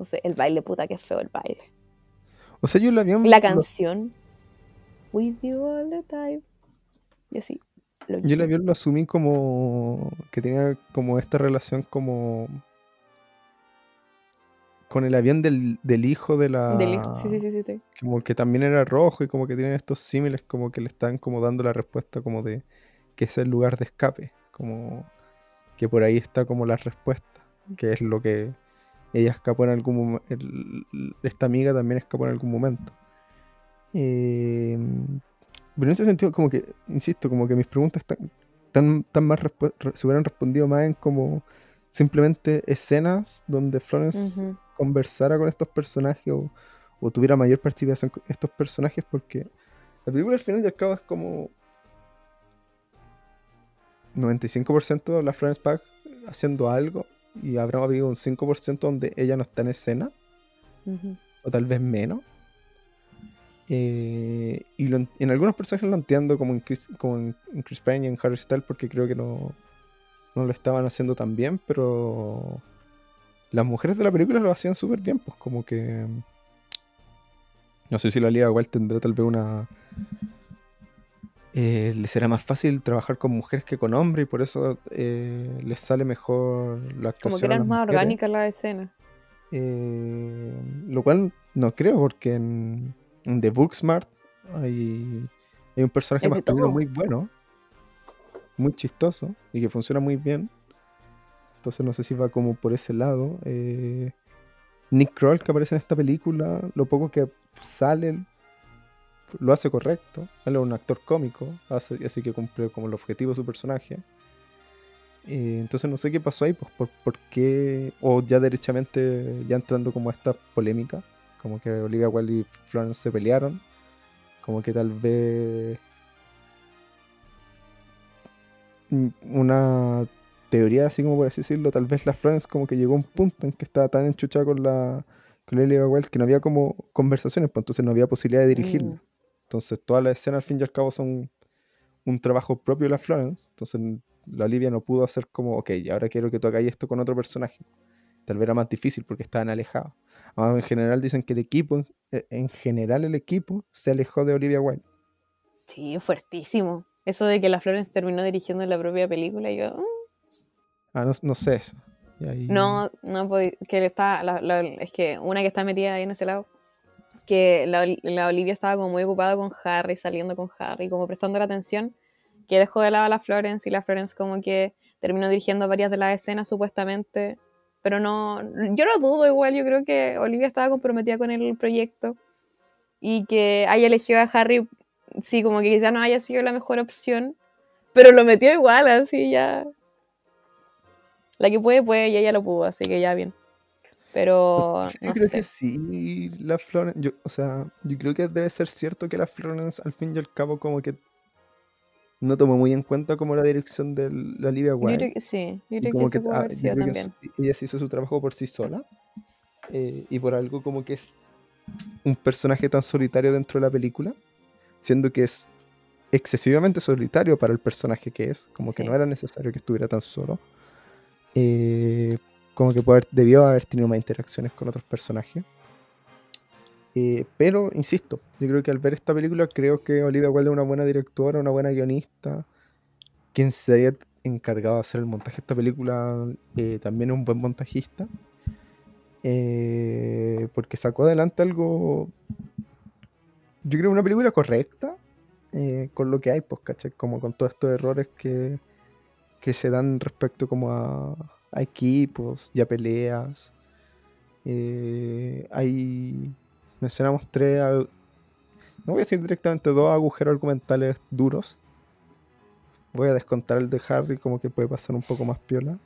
No sé, el baile, puta, que feo el baile. O sea, yo la avión. La canción. With you all the time. Y así. yo el avión lo asumí como. que tenía como esta relación como. con el avión del, hijo de la. Del hijo, sí, sí, sí, sí, Como que también era rojo y como que tienen estos símiles, como que le están como dando la respuesta como de. que es el lugar de escape. Como. que por ahí está como la respuesta. Que es lo que ella escapó en algún momento, esta amiga también escapó en algún momento. Em, pero en ese sentido, como que, insisto, como que mis preguntas tan, tan, más se hubieran respondido más en como simplemente escenas donde Florence conversara con estos personajes o, o tuviera mayor participación con estos personajes porque la película al final y al cabo es como 95% de la Florence Pugh haciendo algo y habrá habido un 5% donde ella no está en escena o tal vez menos. Eh, y lo en, en algunos personajes lo entiendo, como en Chris, como en, en Chris Pine y en Harry Styles, porque creo que no, no lo estaban haciendo tan bien, pero las mujeres de la película lo hacían súper bien, pues como que... No sé si la Liga igual tendrá tal vez una... eh, le será más fácil trabajar con mujeres que con hombres y por eso eh, les sale mejor la actuación. Como que eran más orgánicas las escenas. Eh, lo cual no creo, porque en, en The Booksmart hay, hay un personaje de masculino muy bueno, muy chistoso y que funciona muy bien. Entonces no sé si va como por ese lado. Eh, Nick Kroll que aparece en esta película, lo poco que sale, lo hace correcto. Él es un actor cómico, hace- así que cumple como el objetivo de su personaje. Eh, entonces no sé qué pasó ahí, pues por, qué, o ya derechamente, ya entrando como a esta polémica, como que Olivia Wilde y Florence se pelearon, como que tal vez mm, una teoría así como por así decirlo, tal vez la Florence como que llegó a un punto en que estaba tan enchuchada con la con Olivia Wilde que no había como conversaciones, pues entonces no había posibilidad de dirigirla. Mm. Entonces todas las escenas al fin y al cabo son un trabajo propio de la Florence. Entonces la Olivia no pudo hacer como, ok, ahora quiero que tú hagáis esto con otro personaje. Tal vez era más difícil porque estaban alejados. Además, en general dicen que el equipo, en- eh, en general el equipo se alejó de Olivia Wilde. Sí, fuertísimo. Eso de que la Florence terminó dirigiendo la propia película, yo. mm, Ah, no, no sé eso. Ahí- No, no que está, la- la- es que una que está metida ahí en ese lado, que la, la Olivia estaba como muy ocupada con Harry, saliendo con Harry, como prestando la atención, que dejó de lado a la Florence y la Florence como que terminó dirigiendo varias de las escenas supuestamente, pero no, yo no dudo igual, yo creo que Olivia estaba comprometida con el proyecto y que haya elegido a Harry, sí, como que quizá no haya sido la mejor opción, pero lo metió igual, así ya. La que puede, puede, y ella lo pudo, así que ya bien. Pero Yo no creo sé. que sí, la Florence, yo, o sea, yo creo que debe ser cierto que la Florence al fin y al cabo como que no tomó muy en cuenta como la dirección de la creo que sí, yo creo que como eso que, pudo ah, yo creo también. ella se hizo su trabajo por sí sola eh, y por algo como que es un personaje tan solitario dentro de la película, siendo que es excesivamente solitario para el personaje que es, como que no era necesario que estuviera tan solo. Eh, como que haber- debió haber tenido más interacciones con otros personajes. Eh, pero, insisto, yo creo que al ver esta película creo que Olivia Wilde es una buena directora, una buena guionista, quien se haya encargado de hacer el montaje de esta película eh, también es un buen montajista. eh, porque sacó adelante algo, yo creo una película correcta eh, con lo que hay, pues, ¿cachai? Como con todos estos errores que, que se dan respecto como a, a equipos y a peleas. Eh, hay, mencionamos tres, no voy a decir directamente dos agujeros argumentales duros. Voy a descontar el de Harry como que puede pasar un poco más piola.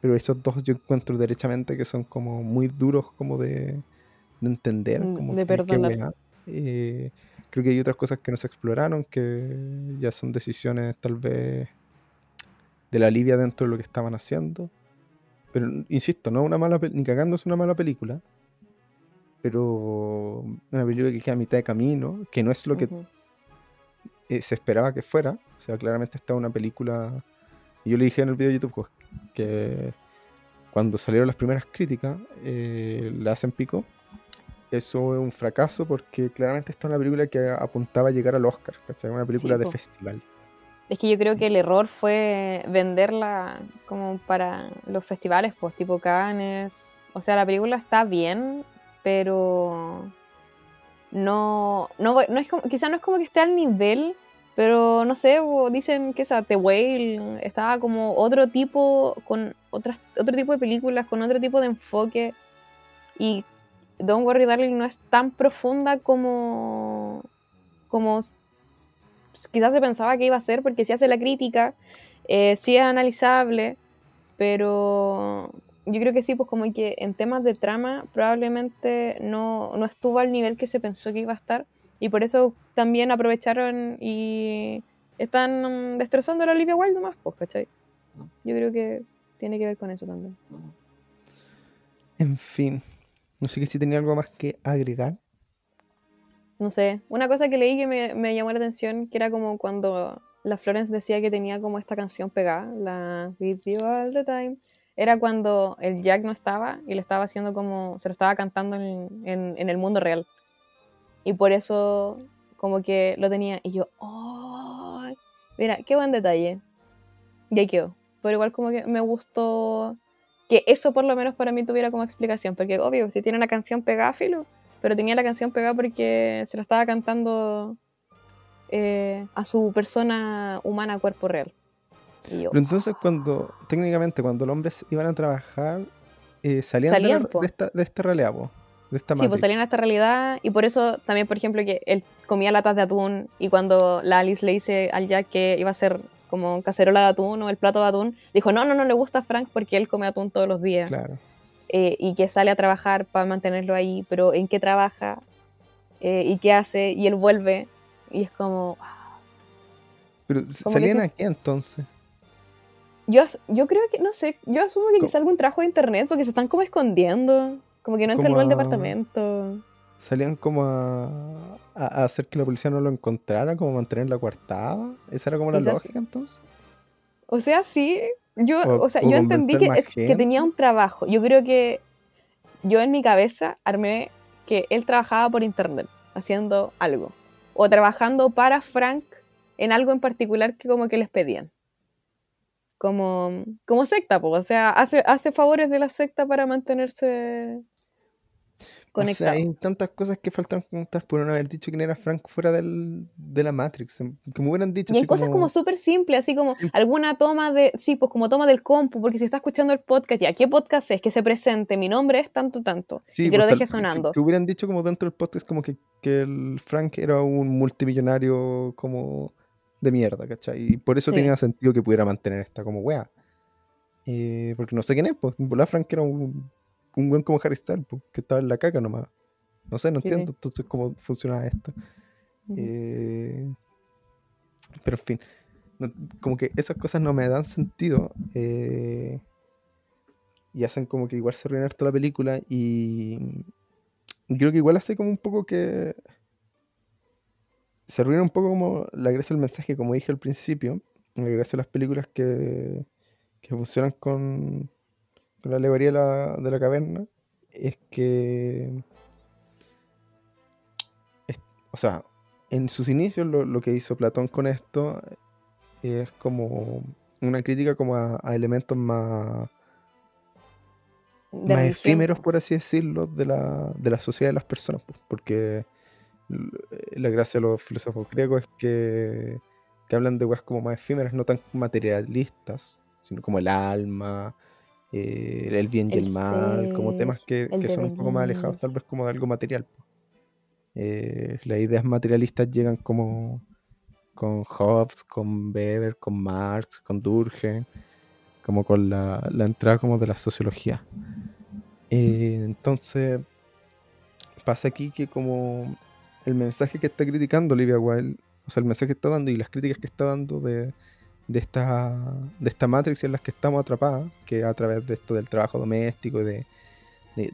Pero esos dos yo encuentro derechamente que son como muy duros como de, de entender. Mm, Como de que- perdonar. Eh, creo que hay otras cosas que no se exploraron, que ya son decisiones tal vez de la Olivia dentro de lo que estaban haciendo. Pero insisto, no una mala ni cagando es una mala película. Pero una película que queda a mitad de camino, que no es lo que eh, se esperaba que fuera. O sea, claramente está una película. Yo le dije en el video de YouTube que cuando salieron las primeras críticas, eh, la hacen pico. Eso es un fracaso porque claramente esta es una película que apuntaba a llegar al Oscar. ¿cachai? Una película Sí, de po. festival. Es que yo creo que el error fue venderla como para los festivales, pues tipo Cannes. O sea, la película está bien, pero no, no, no es como, quizá no es como que esté al nivel, pero no sé, dicen que esa The Whale estaba como otro tipo, con otras, otro tipo de películas, con otro tipo de enfoque. Y Don't Worry Darling no es tan profunda como, como quizás se pensaba que iba a ser, porque si hace la crítica, eh, sí es analizable, Pero yo creo que sí, pues como que en temas de trama probablemente no, no estuvo al nivel que se pensó que iba a estar. Y por eso también aprovecharon y están destrozando a Olivia Wilde nomás, pues, ¿cachai? Yo creo que tiene que ver con eso también. En fin, no sé si tenía algo más que agregar. No sé, una cosa que leí que me, me llamó la atención, que era como cuando la Florence decía que tenía como esta canción pegada, la With You All the Time, era cuando el Jack no estaba y le estaba haciendo como, se lo estaba cantando en, en, el mundo real. Y por eso como que lo tenía. Y yo, ¡oh! Mira, qué buen detalle. Y ahí quedó. Pero igual como que me gustó que eso por lo menos para mí tuviera como explicación. Porque obvio, si tiene una canción pegada, filo. Pero tenía la canción pegada porque se la estaba cantando eh, a su persona humana cuerpo real. Pero entonces cuando, técnicamente, cuando los hombres iban a trabajar, eh, salían, de, esta, de esta realidad, de esta Sí, pues salían a esta realidad y por eso también, por ejemplo, que él comía latas de atún y cuando la Alice le dice al Jack que iba a ser como cacerola de atún o el plato de atún, dijo, no, no, no le gusta a Frank porque él come atún todos los días. Claro. Eh, y que sale a trabajar para mantenerlo ahí, pero ¿en qué trabaja? ¿Y qué hace? Y él vuelve y es como. Pero salían aquí entonces. Yo, yo creo que, no sé, yo asumo que quizá algún trabajo de internet porque se están como escondiendo. Como que no entran al departamento. Salían como a, a, hacer que la policía no lo encontrara, como mantener la coartada. Esa era como la lógica entonces. O sea, sí. Yo, o, sea, yo entendí que, que tenía un trabajo. Yo creo que yo en mi cabeza armé que él trabajaba por internet, haciendo algo o trabajando para Frank en algo en particular que como que les pedían. Como, como secta, pues, o sea, hace, hace favores de la secta para mantenerse conectado. hay tantas cosas que faltan contar por no haber dicho quién era Frank fuera del, de la Matrix. Em, que me hubieran dicho. Y hay cosas como súper simples, así como alguna toma de. Sí, pues como toma del compu, porque si está escuchando el podcast, ya, ¿qué podcast es? Que se presente, mi nombre es tanto, tanto. y que lo pues, deje sonando. Que, hubieran dicho como dentro del podcast, como que, que el Frank era un multimillonario como de mierda, ¿cachai? Y por eso tenía sentido que pudiera mantener esta como wea. Eh, porque no sé quién es, pues. La Frank era un un buen como Harry Styles, que estaba en la caca nomás. No sé, no entiendo entonces cómo funciona esto. Eh, pero en fin, como que esas cosas no me dan sentido. Eh, y hacen como que igual se arruinar toda la película. Y, creo que igual hace como un poco que. Se arruina un poco como la gracia del mensaje, como dije al principio. La gracia de las películas que, que funcionan con, con la alegoría de la, caverna es que. o sea, en sus inicios lo, que hizo Platón con esto es como una crítica como a, elementos más. más efímeros, por así decirlo, de la, de la sociedad de las personas. Porque la gracia de los filósofos griegos es que, que hablan de cosas como más efímeras, no tan materialistas, sino como el alma, eh, el bien y el, mal, como temas que, son un poco más alejados tal vez como de algo material. Eh, las ideas materialistas llegan como con Hobbes, con Weber, con Marx, con Durkheim, como con la, entrada como de la sociología. Eh, entonces, pasa aquí que como el mensaje que está criticando Olivia Wilde, o sea, el mensaje que está dando y las críticas que está dando de, de esta, de esta Matrix en las que estamos atrapados, que a través de esto del trabajo doméstico, de, de,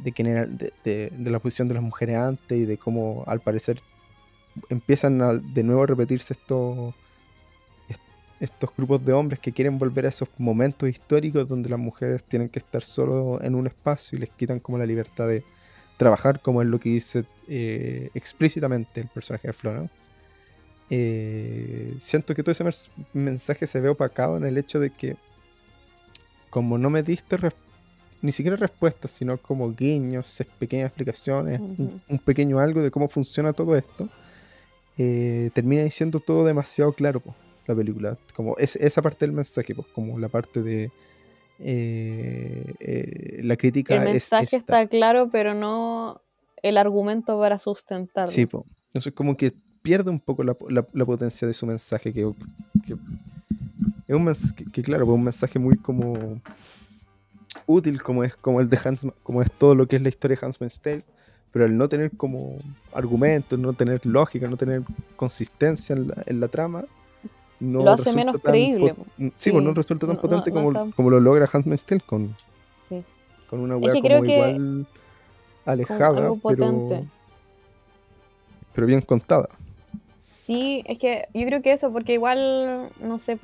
de, de, la posición de las mujeres antes y de cómo al parecer empiezan a, de nuevo a repetirse estos, estos grupos de hombres que quieren volver a esos momentos históricos donde las mujeres tienen que estar solo en un espacio y les quitan como la libertad de trabajar, como es lo que dice eh, explícitamente el personaje de Flora. Eh, siento que todo ese mensaje se ve opacado en el hecho de que como no me diste ni siquiera respuestas, sino como guiños, pequeñas explicaciones, un, pequeño algo de cómo funciona todo esto, eh, termina diciendo todo demasiado claro, la película. Como es, esa parte del mensaje, pues, como la parte de eh, la crítica. El mensaje está claro, pero no el argumento para sustentarlo. Sí, pues. Entonces, como que pierde un poco la, potencia de su mensaje, que, es un mensaje que, claro, pues un mensaje muy como útil como es, como el de Hans, como es todo lo que es la historia de Hans Tale, pero al no tener como argumentos, no tener lógica, no tener consistencia en la, trama, no lo hace menos creíble. Sí, pues no resulta tan potente como, como, lo logra Hans Tale con, con una weá como igual alejada, pero, pero bien contada. Sí, es que yo creo que eso, porque igual, no sé,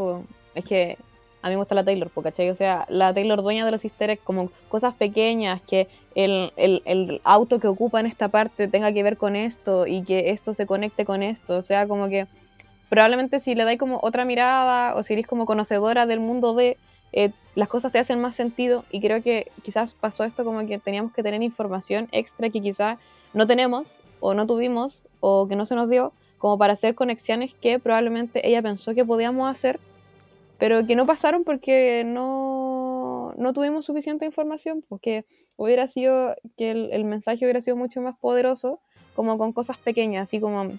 es que a mí me gusta la Taylor, ¿cachai? O sea, la Taylor dueña de los easter como cosas pequeñas, que el, el, el, auto que ocupa en esta parte tenga que ver con esto y que esto se conecte con esto. O sea, como que probablemente si le dais como otra mirada o si eres como conocedora del mundo de, eh, las cosas te hacen más sentido y creo que quizás pasó esto como que teníamos que tener información extra que quizás no tenemos o no tuvimos o que no se nos dio como para hacer conexiones que probablemente ella pensó que podíamos hacer pero que no pasaron porque no, no tuvimos suficiente información, porque hubiera sido que el, mensaje hubiera sido mucho más poderoso, como con cosas pequeñas, así como,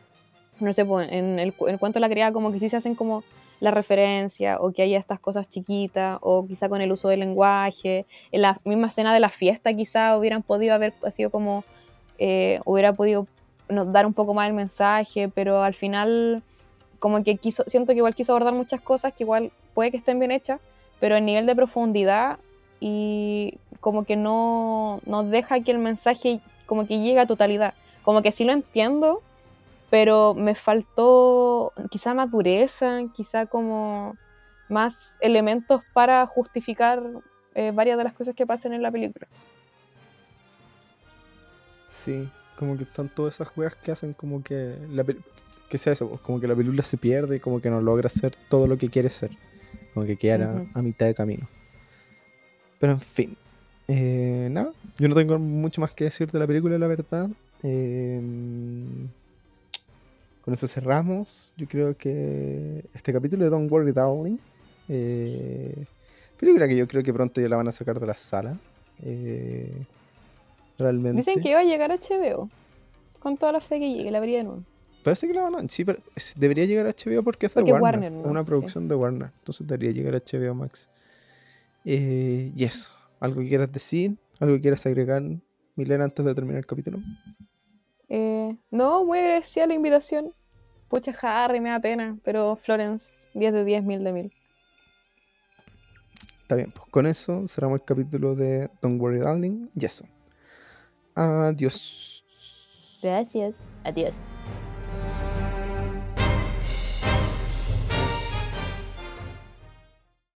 no sé, pues, en, el, en cuanto a la criada, como que sí se hacen como la referencia, o que haya estas cosas chiquitas, o quizá con el uso del lenguaje, en la misma escena de la fiesta quizá hubieran podido haber sido como, eh, hubiera podido dar un poco más el mensaje, pero al final como que quiso, siento que igual quiso abordar muchas cosas que igual puede que estén bien hechas, pero el nivel de profundidad y como que no nos deja que el mensaje como que llegue a totalidad. Como que sí lo entiendo, pero me faltó quizá más dureza, quizá como más elementos para justificar eh, varias de las cosas que pasan en la película. Sí, como que están todas esas juegas que hacen como que la que sea eso, como que la película se pierde y como que no logra ser todo lo que quiere ser. Como que quedara a mitad de camino. Pero en fin. Eh, nada, yo no tengo mucho más que decir de la película, la verdad. Em, con eso cerramos. Yo creo que este capítulo de Don't Worry Darling. Eh, película que yo creo que pronto ya la van a sacar de la sala. Eh, realmente. Dicen que iba a llegar a HBO. Con toda la fe que llegue, la habría de nuevo. Parece que la van a. Sí, pero debería llegar a HBO porque es de Warner. Una producción de Warner. Entonces debería llegar a HBO Max. Eh, y eso. ¿Algo que quieras decir? ¿Algo que quieras agregar, Milena, antes de terminar el capítulo? Eh, no, muy agradecida la invitación. Pucha, Harry, me da pena. Pero Florence, 10 de 10, mil de mil. Está bien, pues con eso cerramos el capítulo de Don't Worry Darling. Y eso. Adiós. Gracias. Adiós.